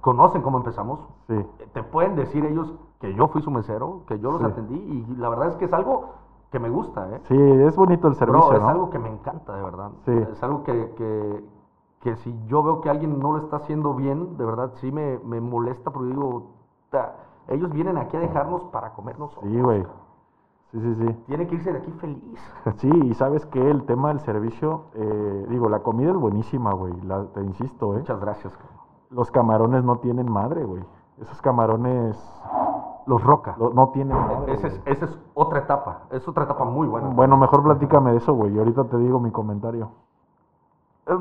conocen cómo empezamos. Sí, Eh, Te pueden decir ellos que yo fui su mesero, que yo los Sí. atendí y la verdad es que es algo que me gusta, ¿eh? sí, es bonito el servicio, Bro, es ¿no? algo que me encanta, de verdad. Sí. Es algo que, que, que si yo veo que alguien no lo está haciendo bien, de verdad sí me, me molesta porque digo, "Ta, ellos vienen aquí a dejarnos para comer nosotros. Sí, güey. Sí, sí, sí. Tienen que irse de aquí feliz. Sí, y sabes que el tema del servicio, eh, digo, la comida es buenísima, güey. La- Te insisto, ¿eh? Muchas gracias. cabrón. Los camarones no tienen madre, güey. Esos camarones Los Roca. lo- no tienen madre. Esa es, esa es otra etapa. Es otra etapa muy buena. Bueno, mejor platícame de eso, güey. y Ahorita te digo mi comentario. Pues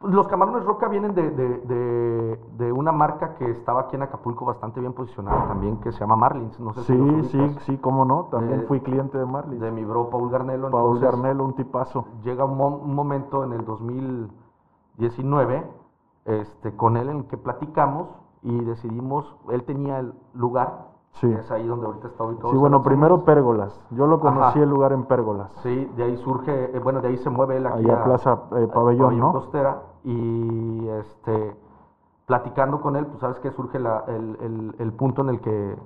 los camarones roca vienen de, de- de- de una marca que estaba aquí en Acapulco bastante bien posicionada también, que se llama Marlins. No sé si los Sí, sí, sí, cómo no. También fui cliente de Marley. De mi bro Paul Garnelo. Paul entonces, Garnelo, un tipazo. Llega un, mo- un momento en el 2019 este, con él en el que platicamos y decidimos, él tenía el lugar, Sí. es ahí donde ahorita está ubicado. Sí, bueno, primero Pérgolas. Yo lo conocí Ajá. el lugar en Pérgolas. Sí, de ahí surge, eh, bueno, de ahí se mueve él aquí Allá a- Plaza eh, a Pabellón, ¿no? Costera y este platicando con él, pues sabes que surge la- el, el- el punto en el que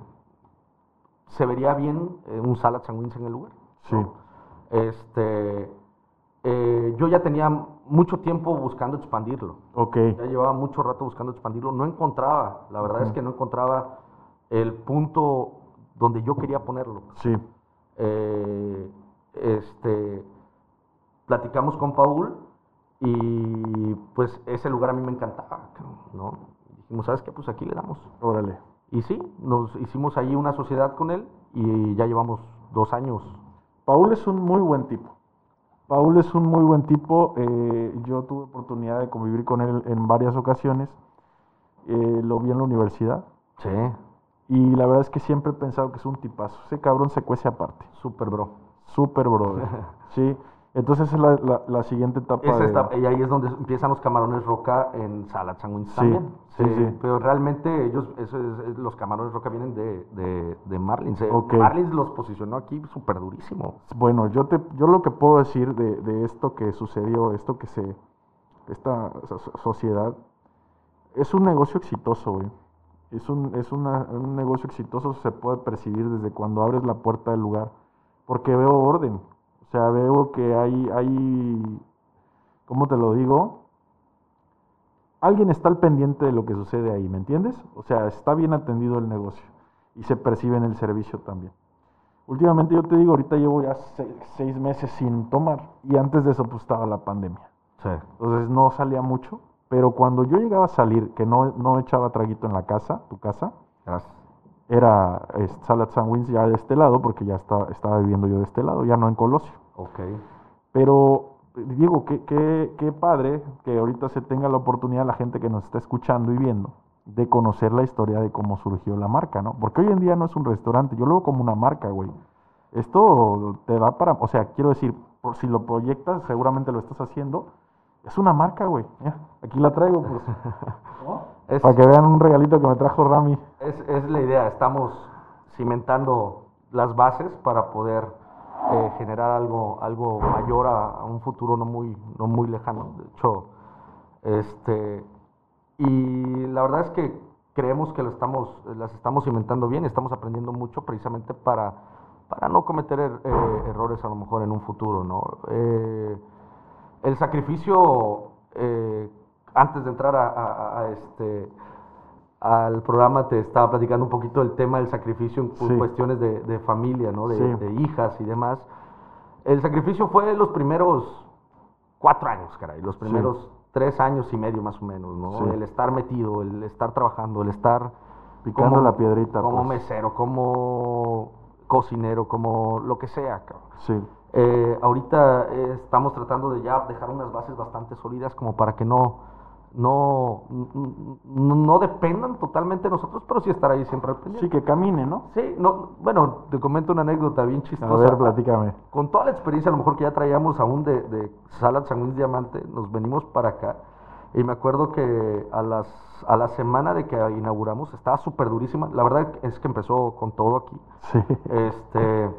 se vería bien eh, un salad sandwich en el lugar. Sí. ¿no? Este, eh, yo ya tenía mucho tiempo buscando expandirlo. Ok. Ya llevaba mucho rato buscando expandirlo. No encontraba, la verdad es que no encontraba el punto donde yo quería ponerlo. Sí. Eh, este, platicamos con Paul y pues ese lugar a mí me encantaba, ¿no? Dijimos, ¿sabes qué? Pues aquí le damos. Órale. Y sí, nos hicimos ahí una sociedad con él y ya llevamos dos años. Paul es un muy buen tipo. Paul es un muy buen tipo. eh, yo tuve oportunidad de convivir con él en varias ocasiones. Eh, lo vi en la universidad. Sí, Y la verdad es que siempre he pensado que es un tipazo. Ese cabrón se cuece aparte. súper bro. Súper brother. sí. Entonces es la, la- la siguiente etapa. De- está- y ahí es donde empiezan los camarones roca en Salad Sanguíneos Sí, también. sí, Eh, sí. Pero realmente ellos, eso es- es- los camarones roca vienen de, de, de Marlins. eh. Marlins los posicionó aquí súper durísimo. Bueno, yo te, yo lo que puedo decir de, de esto que sucedió, esto que se, esta so- so- sociedad, es un negocio exitoso, güey. Es un, es una- un negocio exitoso, se puede percibir desde cuando abres la puerta del lugar, porque veo orden. O sea, veo que hay, hay, ¿cómo te lo digo? Alguien está al pendiente de lo que sucede ahí, ¿me entiendes? O sea, está bien atendido el negocio y se percibe en el servicio también. Últimamente yo te digo, ahorita llevo ya se- seis meses sin tomar y antes de eso pues estaba la pandemia. Sí. Entonces no salía mucho, pero cuando yo llegaba a salir, que no, no echaba traguito en la casa, tu casa, Gracias. era eh, Salad Sandwich ya de este lado, porque ya está- estaba viviendo yo de este lado, ya no en Colosio. Ok. Pero digo, qué, qué, qué padre que ahorita se tenga la oportunidad, la gente que nos está escuchando y viendo, de conocer la historia de cómo surgió la marca, ¿no? Porque hoy en día no es un restaurante, yo lo veo como una marca, güey. Esto te da para, o sea, quiero decir, por si lo proyectas, seguramente lo estás haciendo. Es una marca, güey. Mira, aquí la traigo, pues. Es, para que vean un regalito que me trajo Rami. es, es la idea. Estamos cimentando las bases para poder eh, generar algo, algo mayor a, un futuro no muy, no muy lejano. De hecho, este, y la verdad es que creemos que lo estamos, las estamos cimentando bien, estamos aprendiendo mucho precisamente para, para no cometer er- eh, errores a lo mejor en un futuro, ¿no? Eh, el sacrificio, antes de entrar a- a este, al programa, te estaba platicando un poquito del tema del sacrificio en Sí. cuestiones de, de familia, ¿no? De, Sí. de hijas y demás. El sacrificio fue los primeros cuatro años, caray, los primeros tres años y medio más o menos, ¿no? Sí. El estar metido, el estar trabajando, el estar Picando la piedrita, como pues. mesero, como cocinero, como lo que sea, cabrón. Sí, Eh, ahorita eh, estamos tratando de ya dejar unas bases bastante sólidas como para que no, no, no dependan totalmente de nosotros, pero sí estar ahí siempre al pendiente. sí, que camine, ¿no? Sí, no, bueno, te comento una anécdota bien chistosa. A ver, platícame. Con toda la experiencia, a lo mejor que ya traíamos aún de, de Salad Sanguíneos Diamante, nos venimos para acá. Y me acuerdo que a, las, a la semana de que inauguramos, estaba súper durísima. La verdad es que empezó con todo aquí. Sí, Este,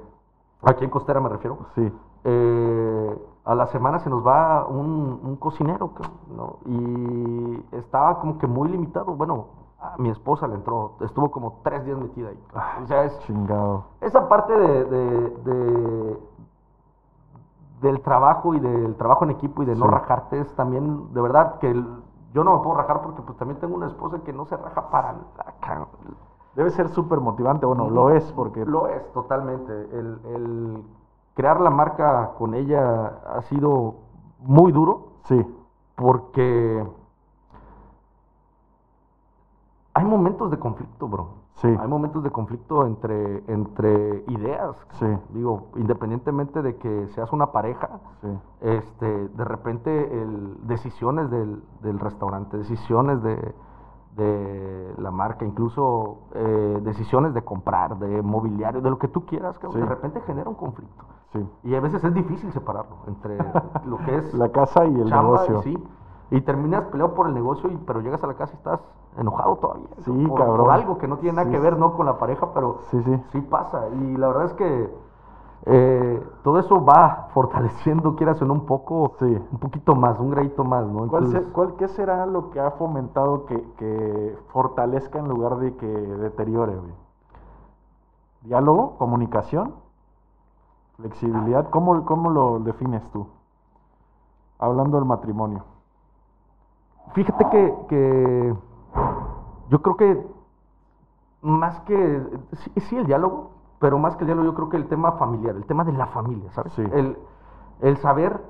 aquí en Costera me refiero. sí, Eh, a la semana se nos va un, un cocinero, ¿no? Y estaba como que muy limitado. Bueno, a mi esposa le entró, estuvo como tres días metida ahí. cabrón. O sea, es, chingado. esa parte de, de- de- del trabajo y del trabajo en equipo y de no rajarte es también, de verdad, que el- yo no me puedo rajar porque pues también tengo una esposa que no se raja para nada. Debe ser súper motivante, bueno, lo es porque... Lo es, totalmente. El, el crear la marca con ella ha sido muy duro Sí, porque hay momentos de conflicto, bro. Sí. Hay momentos de conflicto entre, entre ideas. Sí. Digo, independientemente de que seas una pareja, sí, este, de repente el, decisiones del, del restaurante, decisiones de, de la marca, incluso eh, decisiones de comprar, de mobiliario, de lo que tú quieras, Sí. de repente genera un conflicto. sí. Y a veces es difícil separarlo entre lo que es La casa y el negocio. y sí. Y terminas peleado por el negocio, y, pero llegas a la casa y estás enojado todavía. Sí, ¿no? por, cabrón. por algo que no tiene nada que ver no con la pareja, pero sí pasa. Y la verdad es que eh, todo eso va fortaleciendo, quieras o no, un poco, Sí. un poquito más, un gradito más, ¿no? ¿Cuál, se- Entonces, cuál- ¿Qué será lo que ha fomentado que, que fortalezca en lugar de que deteriore? güey? ¿Diálogo? ¿Comunicación? ¿Flexibilidad? ¿Cómo, ¿Cómo lo defines tú? Hablando del matrimonio. Fíjate que, que yo creo que más que, sí, sí, el diálogo, pero más que el diálogo yo creo que el tema familiar, el tema de la familia, ¿sabes? Sí. El, el saber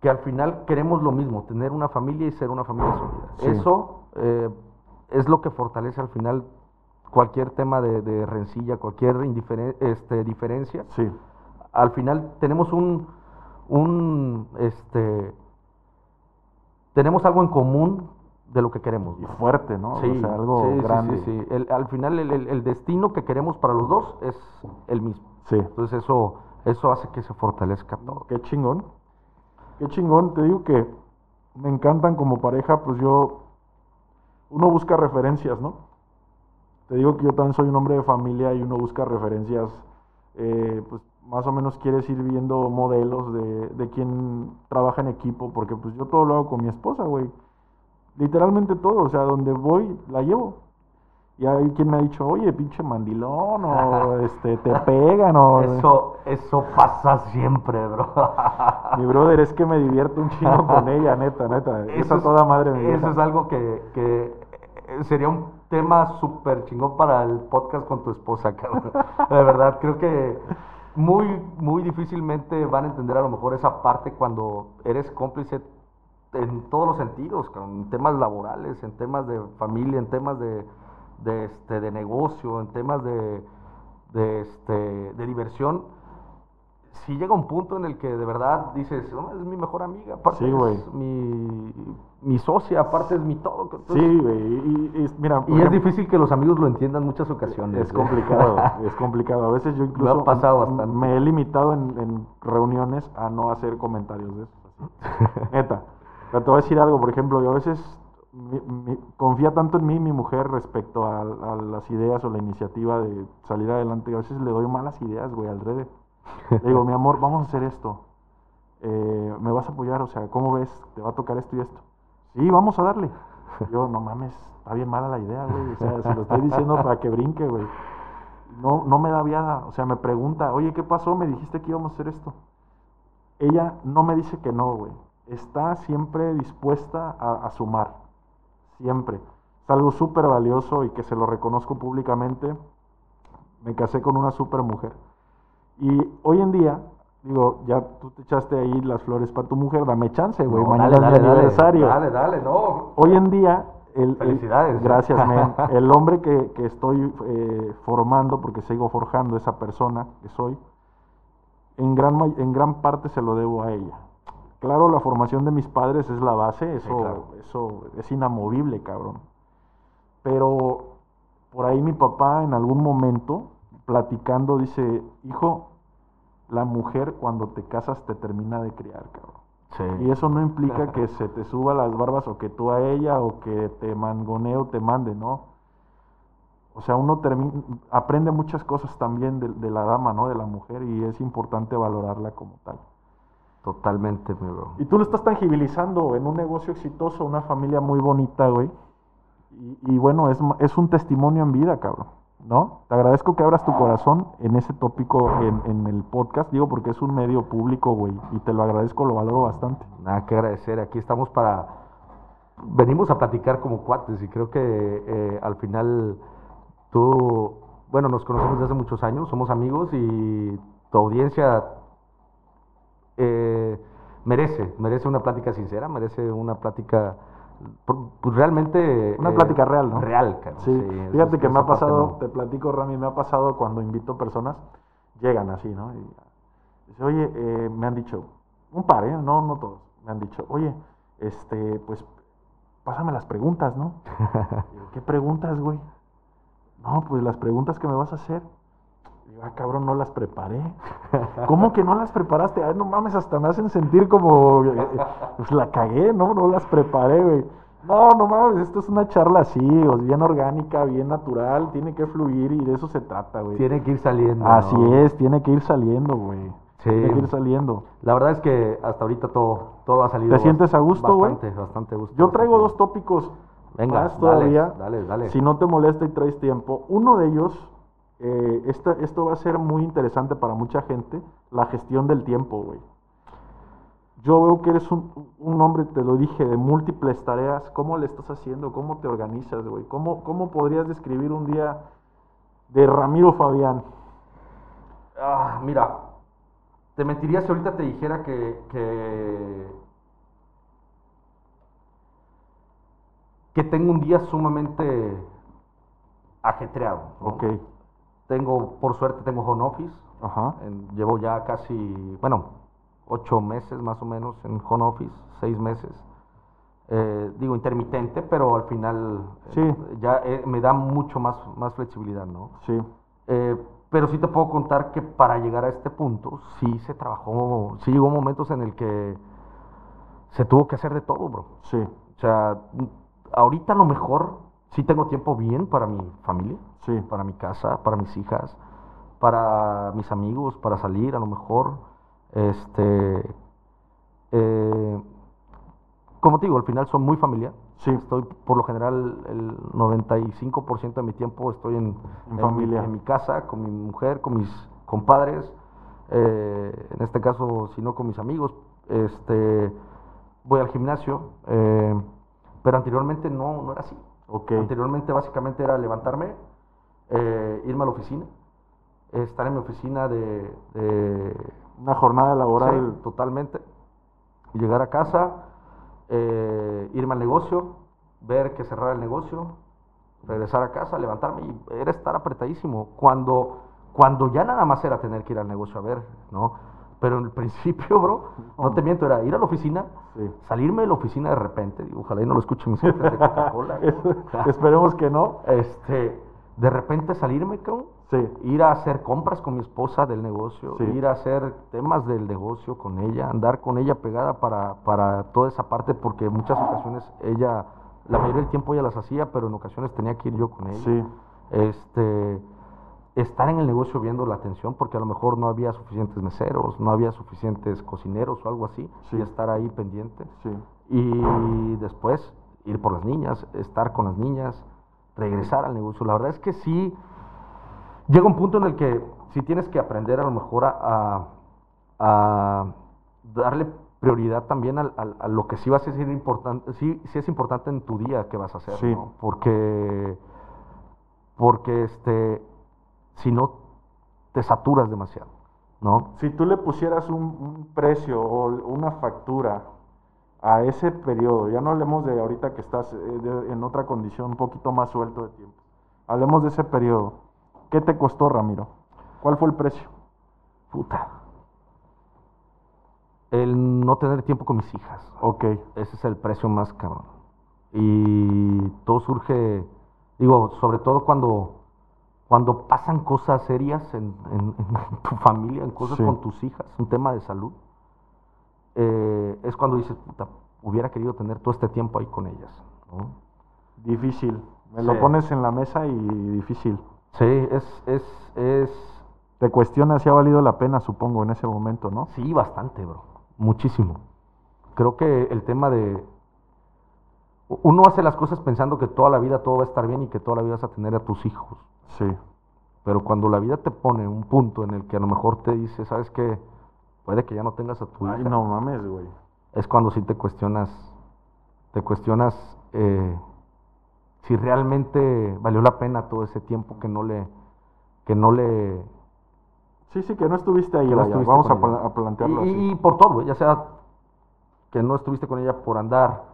que al final queremos lo mismo, tener una familia y ser una familia sólida. Sí. Eso eh, es lo que fortalece al final cualquier tema de, de rencilla, cualquier indiferen- este, diferencia Sí, al final tenemos un, un, este, tenemos algo en común de lo que queremos. Y fuerte, ¿no? Sí, o sea, algo sí, sí, grande. sí, sí. El- al final el, el- destino que queremos para los dos es el mismo. Sí. Entonces eso, eso hace que se fortalezca todo. Qué chingón. Qué chingón. Te digo que me encantan como pareja, pues yo. Uno busca referencias, ¿no? Te digo que yo también soy un hombre de familia y uno busca referencias. eh, pues más o menos quieres ir viendo modelos de, de quien trabaja en equipo, porque pues yo todo lo hago con mi esposa, güey. Literalmente todo, o sea, donde voy, la llevo. Y hay quien me ha dicho, oye, pinche mandilón, o este, te pegan, o. Eso, eso pasa siempre, bro. Mi brother, es que me divierto un chingo con ella, neta, neta. Eso Esa es- toda madre me Eso es algo que, que eh, sería un tema súper chingón para el podcast con tu esposa, cabrón. De verdad, creo que muy, muy difícilmente van a entender a lo mejor esa parte cuando eres cómplice en todos los sentidos, en temas laborales, en temas de familia, en temas de, de, este, de negocio, en temas de, de, este, de diversión. Si llega un punto en el que de verdad dices, "Oh, es mi mejor amiga, aparte Sí, es mi, mi socia, aparte es mi todo. entonces- Sí, güey. Y, y- mira, y es difícil que los amigos lo entiendan en muchas ocasiones. Es ¿eh? complicado, es complicado. A veces yo incluso pasado m- bastante. me he limitado en, en reuniones a no hacer comentarios de eso. Neta. Pero te voy a decir algo, por ejemplo, yo a veces mi- mi- confía tanto en mí mi mujer respecto a, a las ideas o la iniciativa de salir adelante. que A veces le doy malas ideas, güey, al revés. Le digo, mi amor, vamos a hacer esto. Eh, ¿Me vas a apoyar? O sea, ¿cómo ves? ¿Te va a tocar esto y esto? Sí, vamos a darle. Yo, no mames, está bien mala la idea, güey. O sea, se lo estoy diciendo para que brinque, güey. No, no me da viada. O sea, me pregunta, oye, ¿qué pasó? Me dijiste que íbamos a hacer esto. Ella no me dice que no, güey. Está siempre dispuesta a, a sumar. Siempre. Es algo súper valioso y que se lo reconozco públicamente. Me casé con una súper mujer. Y hoy en día, digo, ya tú te echaste ahí las flores para tu mujer, dame chance, güey. No, Mañana dale, es mi dale, aniversario. Dale, dale, no. Hoy en día, el, el- Felicidades. gracias, men. El hombre que, que estoy eh, formando, porque sigo forjando esa persona que soy, en gran, en gran parte se lo debo a ella. Claro, la formación de mis padres es la base, eso, claro. eso es inamovible, cabrón. Pero por ahí mi papá en algún momento, platicando, dice, hijo, la mujer cuando te casas te termina de criar, cabrón. Sí. Y eso no implica que se te suba las barbas o que tú a ella o que te mangonee o te mande, ¿no? O sea, uno termina, aprende muchas cosas también de, de la dama, ¿no? De la mujer y es importante valorarla como tal. Totalmente, mi bro. Y tú lo estás tangibilizando en un negocio exitoso, una familia muy bonita, güey. Y, y bueno, es, es un testimonio en vida, cabrón, ¿no? Te agradezco que abras tu corazón en ese tópico en, en el podcast, digo, porque es un medio público, güey, y te lo agradezco, lo valoro bastante. Nada que agradecer. Aquí estamos para. Venimos a platicar como cuates y creo que eh, al final tú. Bueno, nos conocemos desde hace muchos años, somos amigos y tu audiencia eh, merece, merece una plática sincera, merece una plática. pu- Pues realmente. Una eh, plática real, ¿no? Real, cara. Sí, eso fíjate es- que me ha pasado, no. te platico, Rami, me ha pasado cuando invito personas, llegan así, ¿no? Y dice, oye, eh, me han dicho, un par, ¿eh? No, no todos, me han dicho, oye, este, pues, pásame las preguntas, ¿no? Digo, ¿qué preguntas, güey? No, pues las preguntas que me vas a hacer. Ah, cabrón, no las preparé. ¿Cómo que no las preparaste? Ay, no mames, hasta me hacen sentir como, eh, pues la cagué, ¿no? No las preparé, güey. No, no mames, esto es una charla así, bien orgánica, bien natural, tiene que fluir y de eso se trata, güey. Tiene que ir saliendo. Así ¿no? es, tiene que ir saliendo, güey. Sí. Tiene que ir saliendo. La verdad es que hasta ahorita todo, todo ha salido. ¿Te sientes a gusto, güey? Bastante, bastante a gusto. Yo traigo bastante dos tópicos Venga, más dale, todavía. dale, dale. Si no te molesta y traes tiempo. Uno de ellos, eh, esta- esto va a ser muy interesante para mucha gente, la gestión del tiempo, güey. Yo veo que eres un, un hombre, te lo dije, de múltiples tareas. ¿Cómo le estás haciendo? ¿Cómo te organizas, güey? ¿Cómo, ¿Cómo podrías describir un día de Ramiro Fabián? Ah, mira, te mentiría si ahorita te dijera que, que, que tengo un día sumamente ajetreado. ¿no? Ok. Tengo, por suerte, tengo home office. Ajá. En- llevo ya casi, bueno, ocho meses más o menos en home office, seis meses. Eh, digo, intermitente, pero al final eh, Sí. ya eh, me da mucho más, más flexibilidad, ¿no? Sí, Eh, pero sí te puedo contar que para llegar a este punto, sí se trabajó, sí llegó momentos en el que se tuvo que hacer de todo, bro. sí, O sea, ahorita a lo mejor sí tengo tiempo bien para mi familia, sí. para mi casa, para mis hijas, para mis amigos, para salir a lo mejor. Este, eh, como te digo, al final son muy familiar. Sí. Estoy, por lo general, el 95% de mi tiempo estoy en, En mi- familia. en mi casa, con mi mujer, con mis compadres. eh, en este caso, si no con mis amigos. Este, voy al gimnasio. eh, pero anteriormente no, no era así. Anteriormente básicamente era levantarme, eh, irme a la oficina, estar en mi oficina de... de- Una jornada laboral. Sí, totalmente. Llegar a casa, eh, irme al negocio, ver que cerrar el negocio, regresar a casa, levantarme y era estar apretadísimo. Cuando, cuando ya nada más era tener que ir al negocio a ver, ¿no? Pero en el principio, bro, no te miento, era ir a la oficina, Sí. salirme de la oficina de repente, digo, ojalá y no lo escuchen mis jefes de Coca-Cola. Esperemos que no. Este, de repente salirme, cabrón, Sí, ir a hacer compras con mi esposa del negocio, Sí. ir a hacer temas del negocio con ella, andar con ella pegada para, para toda esa parte, porque en muchas ocasiones ella, la mayoría del tiempo ella las hacía, pero en ocasiones tenía que ir yo con ella. sí, Este, estar en el negocio viendo la atención, porque a lo mejor no había suficientes meseros, no había suficientes cocineros o algo así, Sí. y estar ahí pendiente. Y después ir por las niñas, estar con las niñas, regresar al negocio. La verdad es que sí, llega un punto en el que sí tienes que aprender a lo mejor a, darle prioridad también a, lo que sí va a ser importante, sí, sí es importante en tu día que vas a hacer, Sí. ¿no? Porque, porque este, si no, te saturas demasiado, ¿no? Si tú le pusieras un, un precio o una factura a ese periodo, ya no hablemos de ahorita que estás eh, en otra condición un poquito más suelto de tiempo, hablemos de ese periodo. ¿Qué te costó, Ramiro? ¿Cuál fue el precio? Puta. El no tener tiempo con mis hijas. Ok, Ese es el precio más cabrón. Y todo surge, digo, sobre todo cuando, cuando pasan cosas serias en, en- en tu familia, en cosas Sí. con tus hijas, un tema de salud, eh, es cuando dices, puta, hubiera querido tener todo este tiempo ahí con ellas. ¿no? difícil. Me lo pones en la mesa y difícil. Sí, es, es, es, Te cuestionas si ha valido la pena, supongo, en ese momento, ¿no? Sí, bastante, bro. Muchísimo. Creo que el tema de... Uno hace las cosas pensando que toda la vida todo va a estar bien y que toda la vida vas a tener a tus hijos. Sí, Pero cuando la vida te pone un punto en el que a lo mejor te dice, ¿sabes qué? Puede que ya no tengas a tu Ay, hija. no mames, güey. Es cuando sí te cuestionas, te cuestionas eh, si realmente valió la pena todo ese tiempo que no le, que no le, Sí, sí, que no estuviste ahí, no estuviste Vamos a, plantearlo y, así. y por todo, ya sea que no estuviste con ella por andar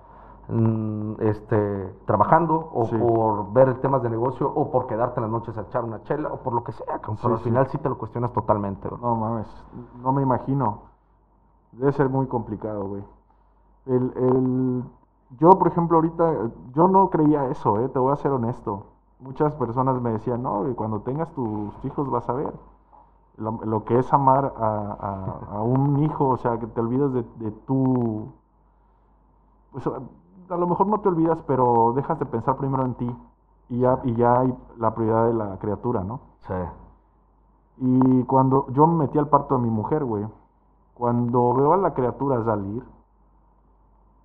este, trabajando o Sí. por ver temas de negocio o por quedarte en las noches a echar una chela o por lo que sea, pero Sí, al final sí te lo cuestionas totalmente. bro. No mames, no me imagino. Debe ser muy complicado, güey. El, el, yo, por ejemplo, ahorita, yo no creía eso, eh, te voy a ser honesto. Muchas personas me decían, no, cuando tengas tus hijos vas a ver lo, lo que es amar a, a- a un hijo, o sea, que te olvidas de, de tu... Pues, a, lo mejor no te olvidas, pero dejas de pensar primero en ti y ya, y ya hay la prioridad de la criatura, ¿no? Sí. Y cuando yo me metí al parto de mi mujer, güey, cuando veo a la criatura salir,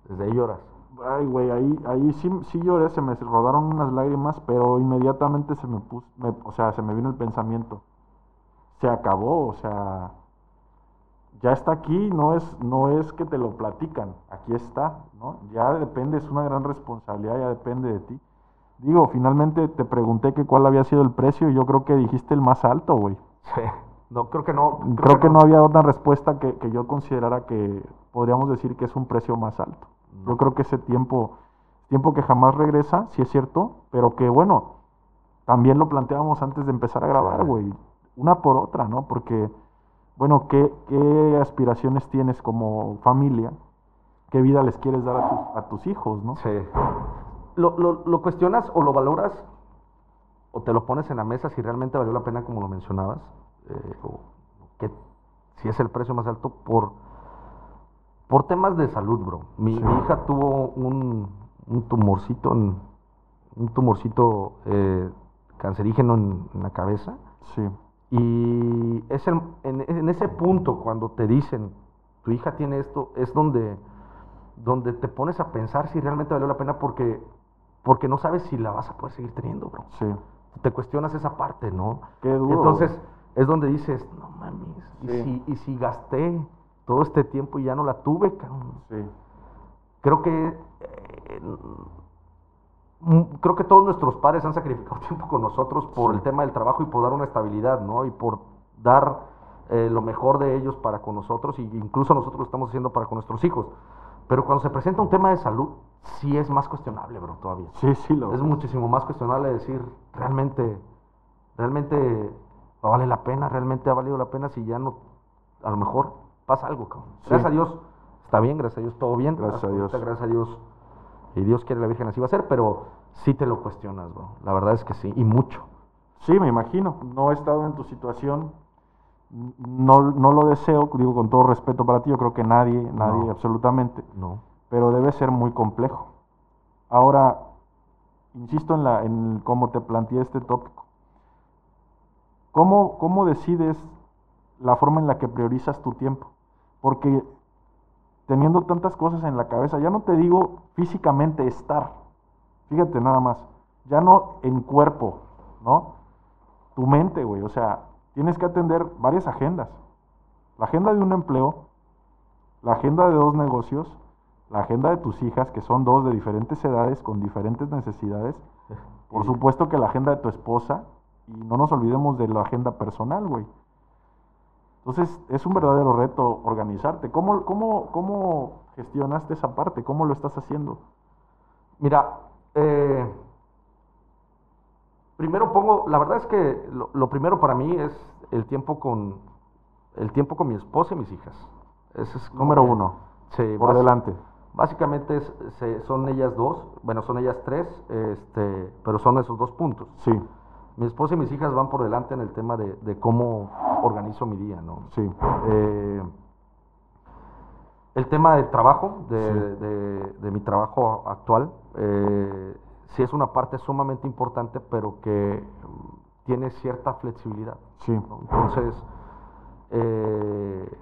Desde ahí lloras. ay, güey, ahí, ahí sí, sí lloré, se me rodaron unas lágrimas, pero inmediatamente se me puso, me- o sea, se me vino el pensamiento. Se acabó, o sea, ya está aquí, no es, no es que te lo platican, aquí está, ¿no? Ya depende, es una gran responsabilidad, ya depende de ti. Digo, finalmente te pregunté que cuál había sido el precio y yo creo que dijiste el más alto, güey. Sí. No, creo que no. Creo, que no había otra respuesta que, que yo considerara que podríamos decir que es un precio más alto. No. Yo creo que ese tiempo, tiempo que jamás regresa, sí es cierto, pero que bueno, también lo planteábamos antes de empezar a grabar, güey, una por otra, ¿no? Porque bueno, ¿qué, qué aspiraciones tienes como familia? ¿Qué vida les quieres dar a, tus- a tus hijos, no? Sí. Lo, lo- lo cuestionas o lo valoras o te lo pones en la mesa si realmente valió la pena como lo mencionabas, eh, o que si es el precio más alto por, por temas de salud, bro. Mi, Sí. mi hija tuvo un, un tumorcito, en- un tumorcito eh, cancerígeno en, en la cabeza. Sí, Y es el- en, en ese punto, cuando te dicen, tu hija tiene esto, es donde, donde te pones a pensar si realmente valió la pena porque, porque no sabes si la vas a poder seguir teniendo, bro. sí. Te cuestionas esa parte, ¿no? Qué duro. Entonces, es donde dices, no mames, ¿y, si, y si gasté todo este tiempo y ya no la tuve, cabrón? Sí, Creo que eh, creo que todos nuestros padres han sacrificado tiempo con nosotros por Sí. el tema del trabajo y por dar una estabilidad, ¿no? Y por dar eh, lo mejor de ellos para con nosotros y incluso nosotros lo estamos haciendo para con nuestros hijos. Pero cuando se presenta un tema de salud, sí es más cuestionable, bro, todavía. sí, sí, lo Es muchísimo más cuestionable decir, realmente, realmente vale la pena, realmente ha valido la pena si ya no, a lo mejor pasa algo, cabrón. Sí. Gracias a Dios, está bien, gracias a Dios, todo bien. Gracias a Dios. Gracias a Dios. Y Dios quiere la Virgen así va a ser, pero sí te lo cuestionas, bro. La verdad es que sí, y mucho. Sí, me imagino. No he estado en tu situación. No, no lo deseo, digo con todo respeto para ti, yo creo que nadie, nadie No. absolutamente, No. pero debe ser muy complejo. Ahora, insisto en, la, en cómo te planteé este tópico. ¿Cómo, ¿Cómo decides la forma en la que priorizas tu tiempo? Porque teniendo tantas cosas en la cabeza, ya no te digo físicamente estar, fíjate nada más, ya no en cuerpo, ¿no? Tu mente, güey, o sea, tienes que atender varias agendas. La agenda de un empleo, la agenda de dos negocios, la agenda de tus hijas, que son dos de diferentes edades, con diferentes necesidades. Por supuesto que la agenda de tu esposa, y no nos olvidemos de la agenda personal, güey. Entonces, es un verdadero reto organizarte. ¿Cómo, cómo, cómo gestionaste esa parte? ¿Cómo lo estás haciendo? Mira, eh, primero pongo, la verdad es que lo, lo primero para mí es el tiempo con el tiempo con mi esposa y mis hijas. Ese es Número uno, Sí, por bas- delante. Básicamente es- se- son ellas dos, bueno, son ellas tres, este, pero son esos dos puntos. Sí, Mi esposa y mis hijas van por delante en el tema de, de cómo organizo mi día, ¿no? sí, Eh, el tema del trabajo, de, Sí. de- de mi trabajo actual, eh, sí es una parte sumamente importante, pero que tiene cierta flexibilidad. sí, ¿no? Entonces, eh,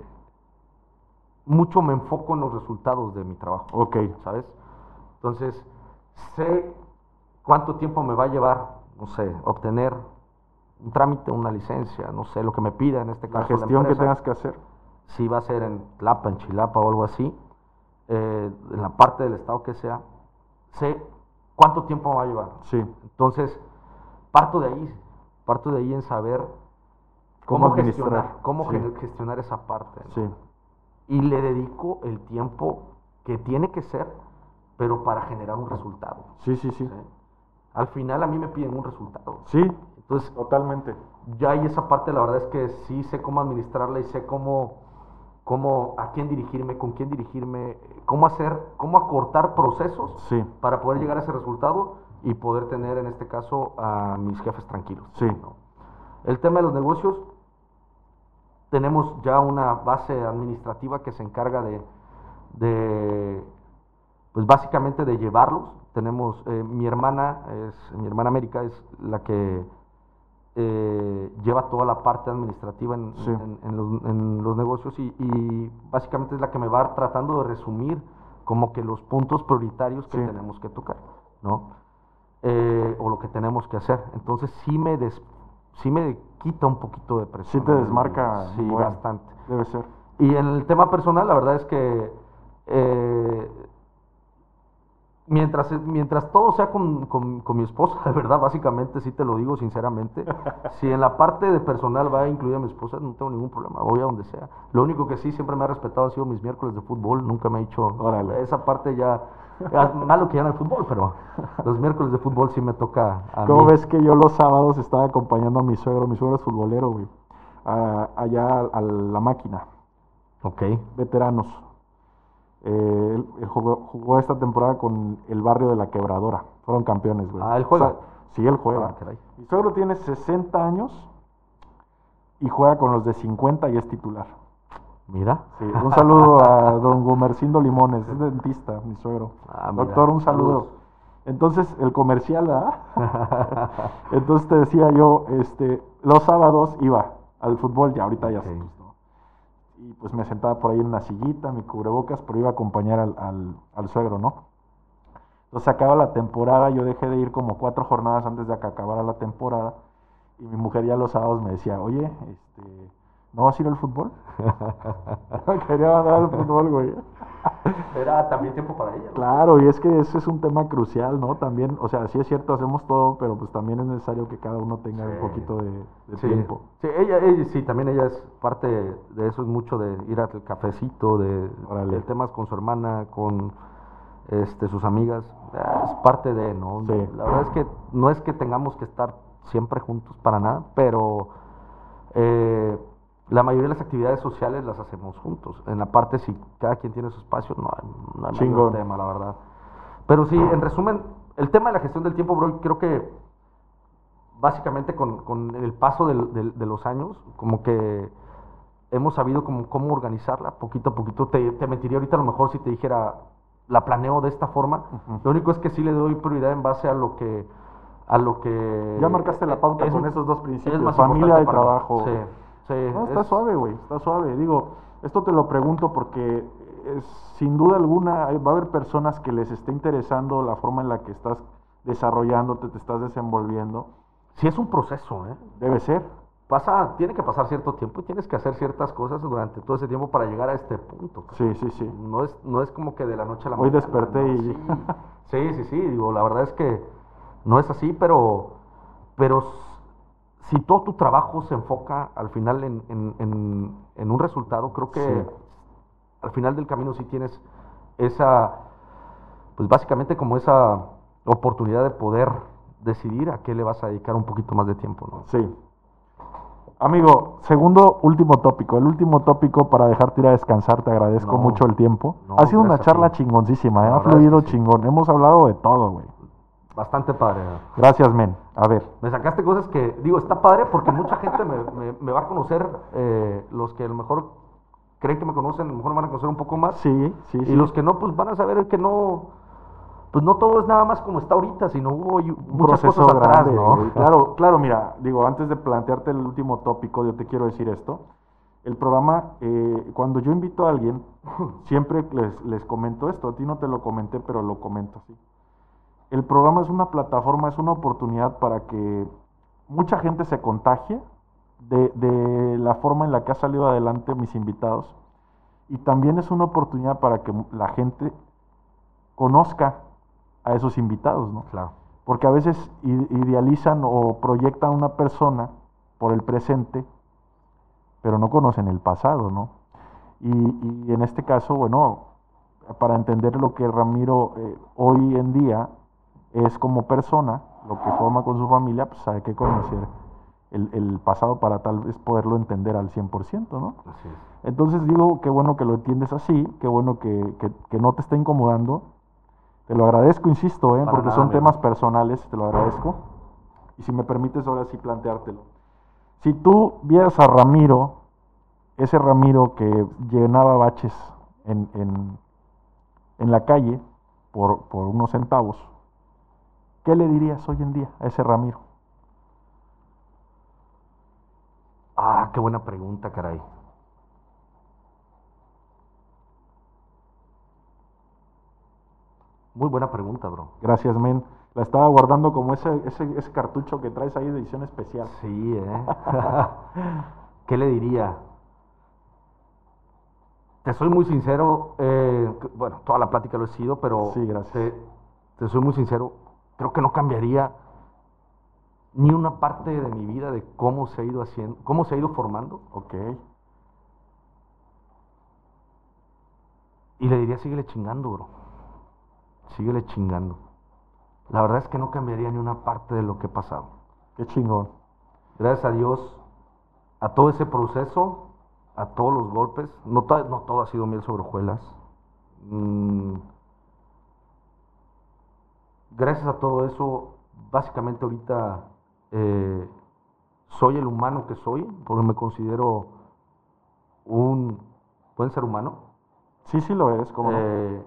mucho me enfoco en los resultados de mi trabajo, ok, ¿sabes? Entonces, sé cuánto tiempo me va a llevar, no sé, obtener un trámite, una licencia, no sé, lo que me pida en este la caso. gestión que empresa tengas que hacer. si va a ser en Tlapa, en Chilapa o algo así, eh, en la parte del estado que sea, sé cuánto tiempo me va a llevar. Sí, Entonces, parto de ahí, parto de ahí en saber Cómo gestionar, cómo sí. gestionar esa parte. ¿no? sí, Y le dedico el tiempo que tiene que ser, pero para generar un resultado. sí, sí, sí. ¿sí? Al final a mí me piden un resultado. Sí, Entonces, totalmente. ya ahí esa parte, la verdad es que sí sé cómo administrarla y sé cómo, cómo a quién dirigirme, con quién dirigirme, cómo hacer, cómo acortar procesos Sí, para poder llegar a ese resultado y poder tener en este caso a mis jefes tranquilos. Sí. ¿no? El tema de los negocios, tenemos ya una base administrativa que se encarga de, de pues básicamente de llevarlos. Tenemos, eh, mi hermana, es, mi hermana América es la que eh, lleva toda la parte administrativa en, Sí. en- en los, en los negocios y, y básicamente es la que me va tratando de resumir como que los puntos prioritarios que Sí. tenemos que tocar, ¿no? Eh, o lo que tenemos que hacer. Entonces sí me, des- sí me quita un poquito de presión. sí te desmarca. Sí, bueno, bastante. Debe ser. Y en el tema personal, la verdad es que eh, mientras, mientras todo sea con, con- con mi esposa, de verdad, básicamente, sí te lo digo sinceramente, si en la parte de personal va a incluir a mi esposa, no tengo ningún problema, voy a donde sea. Lo único que sí siempre me ha respetado han sido mis miércoles de fútbol, nunca me ha dicho Órale. esa parte ya, malo que ya no hay fútbol, pero los miércoles de fútbol sí me toca a ¿Cómo mí. ves que yo los sábados estaba acompañando a mi suegro? Mi suegro es futbolero, güey. a- allá a, a la máquina, Ok. veteranos. Eh, él, él jugó, jugó esta temporada con el barrio de la Quebradora. Fueron campeones, güey. Ah, ¿él juega? O sea, sí, él juega. Ah, suegro tiene 60 años y juega con los de 50 y es titular. Mira. Sí, un saludo a don Gumercindo Limones, es dentista, mi suegro. Ah. Doctor, un saludo. Saludos. Entonces, el comercial, ¿ah? Entonces te decía yo, este, los sábados iba al fútbol, ya ahorita ya Ok. se pues, no. Y pues me sentaba por ahí en una sillita, mi cubrebocas, pero iba a acompañar al, al, al suegro, ¿no? Entonces acaba la temporada, yo dejé de ir como cuatro jornadas antes de que acabara la temporada. Y mi mujer ya los sábados me decía, oye, este, ¿no vas a ir al fútbol? Quería mandar al fútbol, güey. Era también tiempo para ella. ¿no? Claro, y es que ese es un tema crucial, ¿no? También, o sea, sí es cierto, hacemos todo, pero pues también es necesario que cada uno tenga Sí. un poquito de, de Sí, tiempo. sí, ella, ella, sí, también ella es parte de eso, es mucho de ir al cafecito, de, de temas con su hermana, con este, sus amigas, eh, es parte de, ¿no? Sí. La verdad es que no es que tengamos que estar siempre juntos para nada, pero eh, la mayoría de las actividades sociales las hacemos juntos. En la parte, si cada quien tiene su espacio, no hay, no hay Chingón. tema, la verdad. Pero sí, en resumen, el tema de la gestión del tiempo, bro, creo que básicamente con, con el paso del- del- de los años, como que hemos sabido como, cómo organizarla poquito a poquito. Te, te mentiría ahorita a lo mejor si te dijera, la planeo de esta forma. Ujú. Lo único es que sí le doy prioridad en base a lo que... A lo que Ya marcaste la pauta es- con esos dos es principios, más familia y trabajo. Sí, sí, No, está es- suave, güey, está suave. Digo, esto te lo pregunto porque es, sin duda alguna va a haber personas que les esté interesando la forma en la que estás desarrollándote, te estás desenvolviendo. Sí es un proceso, ¿eh? Debe ser. Pasa, tiene que pasar cierto tiempo y tienes que hacer ciertas cosas durante todo ese tiempo para llegar a este punto. Sí, sí, sí. No es, no es como que de la noche a la Hoy mañana. desperté ¿no? y- Sí, sí, sí, sí, digo, la verdad es que no es así, pero, pero si todo tu trabajo se enfoca al final en, en- en- en un resultado, creo que Sí. al final del camino sí tienes esa, pues básicamente como esa oportunidad de poder decidir a qué le vas a dedicar un poquito más de tiempo, ¿no? Sí. Amigo, segundo, último tópico. El último tópico para dejarte ir a descansar, te agradezco No, mucho el tiempo. no, ha sido una charla chingoncísima, ¿eh? Ha fluido sí. chingón. Hemos hablado de todo, güey. Bastante padre. ¿no? Gracias, men. A ver. Me sacaste cosas que, digo, está padre porque mucha gente me, me- me va a conocer, eh, los que a lo mejor creen que me conocen, a lo mejor me van a conocer un poco más. Sí, sí, sí. Y los que no, pues van a saber que no, pues no todo es nada más como está ahorita, sino hubo y- un muchas proceso cosas atrás, grande, ¿no? Claro, claro, mira, digo, antes de plantearte el último tópico, yo te quiero decir esto. El programa, eh, cuando yo invito a alguien, siempre les, les comento esto. A ti no te lo comenté, pero lo comento así. El programa es una plataforma, es una oportunidad para que mucha gente se contagie de, de la forma en la que ha salido adelante mis invitados. Y también es una oportunidad para que la gente conozca a esos invitados, ¿no? Claro. Porque a veces idealizan o proyectan a una persona por el presente, pero no conocen el pasado, ¿no? Y, y en este caso, bueno, para entender lo que Ramiro eh, hoy en día es como persona, lo que forma con su familia, pues hay que conocer el, el pasado para tal vez poderlo entender al 100%, ¿no? Así es. Entonces digo, qué bueno que lo entiendes así, qué bueno que, que- que no te está incomodando. Te lo agradezco, insisto, ¿eh? Porque nada, son temas personales, te lo agradezco. Y si me permites ahora sí planteártelo. Si tú vieras a Ramiro, ese Ramiro que llenaba baches en, en- en la calle por, por unos centavos, ¿qué le dirías hoy en día a ese Ramiro? Ah, qué buena pregunta, caray. Muy buena pregunta, bro. Gracias, men. La estaba guardando como ese, ese, ese cartucho que traes ahí de edición especial. Sí, ¿eh? ¿Qué le diría? Te soy muy sincero, eh, bueno, toda la plática lo he sido, pero Sí, gracias. Te, te soy muy sincero, creo que no cambiaría ni una parte de mi vida de cómo se ha ido haciendo, cómo se ha ido formando, Ok. y le diría, síguele chingando, bro. Síguele chingando. La verdad es que no cambiaría ni una parte de lo que he pasado. Qué chingón. Gracias a Dios, a todo ese proceso, a todos los golpes. No, to- no todo ha sido miel sobre hojuelas. Mm, gracias a todo eso, básicamente ahorita eh, soy el humano que soy, porque me considero un buen ser humano. Sí, sí lo eres, como Eh,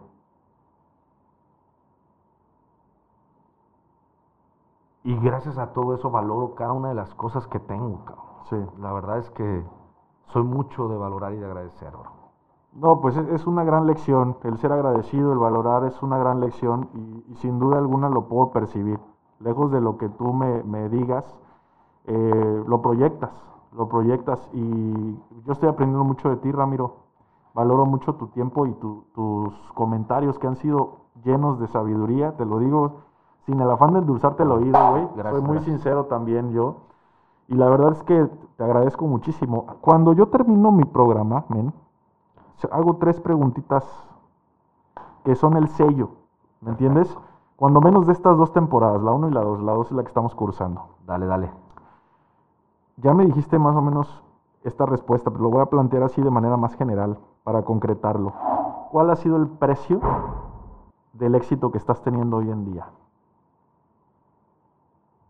y gracias a todo eso valoro cada una de las cosas que tengo, cabrón. Sí. La verdad es que soy mucho de valorar y de agradecer, bro. No, pues es, una gran lección. El ser agradecido, el valorar es una gran lección y, y sin duda alguna lo puedo percibir. Lejos de lo que tú me, me digas, eh, lo proyectas, lo proyectas y yo estoy aprendiendo mucho de ti, Ramiro. Valoro mucho tu tiempo y tu- tus comentarios que han sido llenos de sabiduría, te lo digo sin el afán de endulzarte el oído, güey. Soy muy sincero también yo. Y la verdad es que te agradezco muchísimo. Cuando yo termino mi programa, men, hago tres preguntitas que son el sello, ¿me entiendes? Cuando menos de estas dos temporadas, la 1 y la 2, la 2 es la que estamos cursando. Dale, dale. Ya me dijiste más o menos esta respuesta, pero lo voy a plantear así de manera más general para concretarlo. ¿Cuál ha sido el precio del éxito que estás teniendo hoy en día?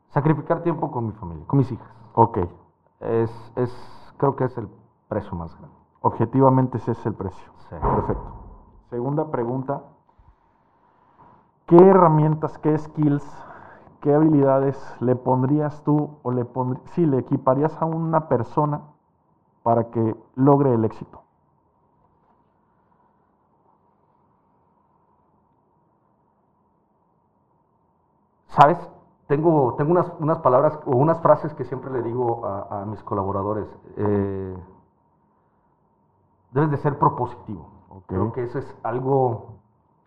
Sacrificar tiempo con mi familia, con mis hijas. Ok, Es, es, creo que es el precio más grande. Objetivamente ese es el precio. Sí. Perfecto. Segunda pregunta. ¿Qué herramientas, qué skills, qué habilidades le pondrías tú o le pondrías, sí, le equiparías a una persona para que logre el éxito? ¿Sabes? Tengo, tengo unas, unas palabras o unas frases que siempre le digo a, a mis colaboradores. Eh, debes de ser propositivo. Creo que eso es algo,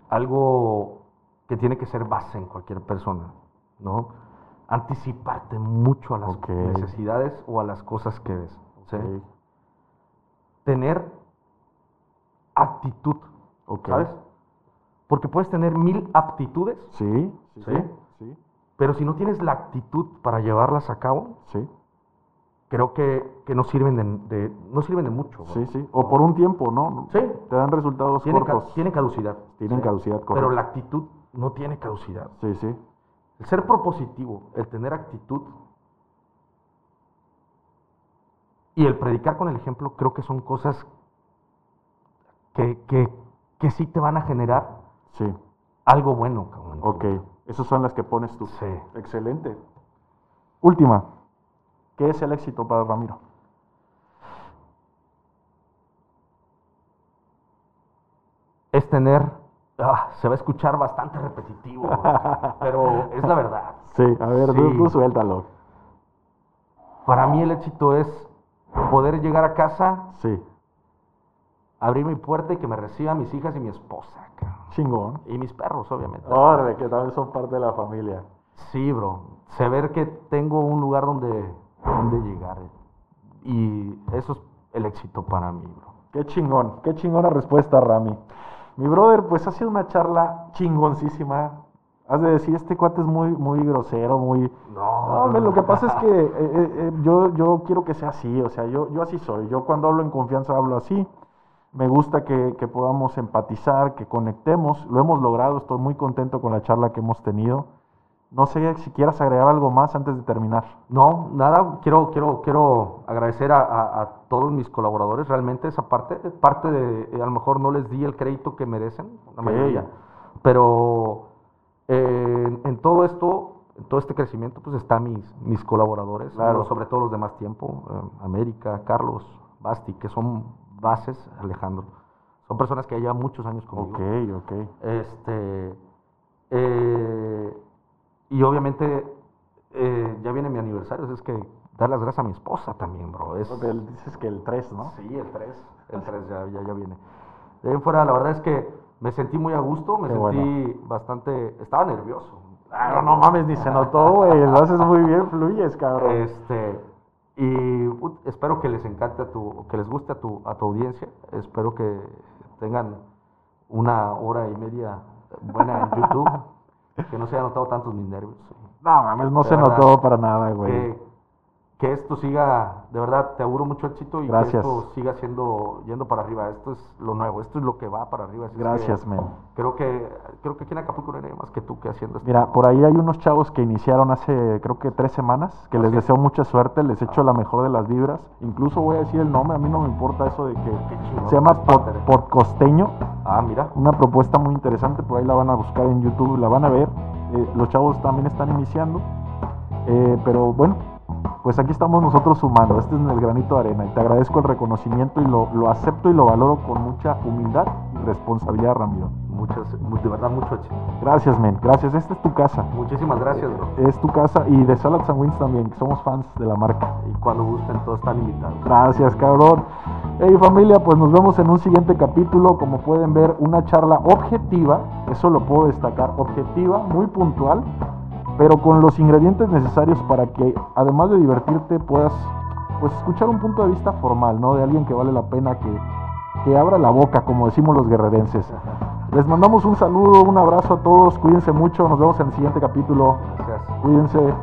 algo que tiene que ser base en cualquier persona, ¿no? Anticiparte mucho a las necesidades o a las cosas que ves. Tener actitud. ¿sabes? Porque puedes tener mil aptitudes, Sí, sí, ¿Sí? sí, sí, pero si no tienes la actitud para llevarlas a cabo, sí, creo que, que no sirven de, de- no sirven de mucho. sí, sí. O por un tiempo, ¿no? Sí. Te dan resultados Tienen, ca- cortos. tienen caducidad. Tienen caducidad, Pero correcto. la actitud no tiene caducidad. Sí, sí. El ser propositivo, el tener actitud y el predicar con el ejemplo, creo que son cosas que, que, que sí te van a generar Sí. algo bueno. cabrón. Ok. Esas son las que pones tú. Sí. Excelente. Última. ¿Qué es el éxito para Ramiro? Es tener, ah, se va a escuchar bastante repetitivo, pero es la verdad. Sí, a ver, tú, Sí. tú suéltalo. Para mí el éxito es poder llegar a casa, Sí. abrir mi puerta y que me reciban mis hijas y mi esposa. cabrón. Chingón. Y mis perros, obviamente. Órale, que también son parte de la familia. Sí, bro. Saber que tengo un lugar donde, donde llegar. Y eso es el éxito para mí, bro. Qué chingón, qué chingona respuesta, Rami. Mi brother, pues ha sido una charla chingoncísima. Has de decir, este cuate es muy, muy grosero, muy... No, No, lo que pasa es que eh, eh, eh, yo, yo quiero que sea así, o sea, yo, yo así soy. Yo cuando hablo en confianza hablo así. Me gusta que, que podamos empatizar, que conectemos. Lo hemos logrado, estoy muy contento con la charla que hemos tenido. No sé si quieras agregar algo más antes de terminar. No, nada, quiero, quiero, quiero agradecer a, a- a todos mis colaboradores, realmente esa parte, parte de, eh, a lo mejor no les di el crédito que merecen, la mayoría, pero eh, en, en todo esto, en todo este crecimiento, pues están mis, mis colaboradores, Claro. sobre todo los de más tiempo, eh, América, Carlos, Basti, que son bases, Alejandro, son personas que ya muchos años conmigo. Ok, ok. Este. eh, y obviamente, eh, ya viene mi aniversario, es que dar las gracias a mi esposa también, bro. Es, El- Dices que el 3, ¿no? Sí, el 3. El 3 ya, ya, ya viene. De ahí en fuera, la verdad es que me sentí muy a gusto, me Qué sentí bastante. Estaba nervioso. Claro, no mames, ni se notó, güey. Lo haces muy bien, fluyes, cabrón. Este. Y espero que les encante a tu, que les guste a tu, a tu audiencia. Espero que tengan una hora y media buena en YouTube. Que no se hayan notado tantos mis nervios. No mames, no se verdad, notó para nada, güey. Que, que esto siga, de verdad, te auguro mucho éxito y Gracias. que esto siga siendo, yendo para arriba. Esto es lo nuevo, esto es lo que va para arriba. Así que Gracias, men. Creo que, creo que aquí en Acapulco no hay nadie más que tú que haciendo esto. Mira, por ahí hay unos chavos que iniciaron hace creo que tres semanas, que les deseo mucha suerte, les echo la mejor de las vibras. Incluso voy a decir el nombre, a mí no me importa eso de que chingón, se llama Pod- Podcosteño, Ah, mira. una propuesta muy interesante, por ahí la van a buscar en YouTube, la van a ver. Eh, los chavos también están iniciando, Eh, pero bueno, pues aquí estamos nosotros sumando, este es el granito de arena y te agradezco el reconocimiento y lo, lo acepto y lo valoro con mucha humildad y responsabilidad, Ramiro. Muchas, mu- de verdad, mucho éxito. Gracias, men, gracias, esta es tu casa. Muchísimas gracias, bro. Es tu casa y de Salads and Wings también, que somos fans de la marca. Y cuando gusten, todos están invitados. Gracias, cabrón. Hey familia, pues nos vemos en un siguiente capítulo. Como pueden ver, una charla objetiva, eso lo puedo destacar, objetiva, muy puntual, pero con los ingredientes necesarios para que, además de divertirte, puedas pues escuchar un punto de vista formal, ¿no? De alguien que vale la pena que, que abra la boca, como decimos los guerrerenses. Les mandamos un saludo, un abrazo a todos, cuídense mucho, nos vemos en el siguiente capítulo. Gracias. Cuídense.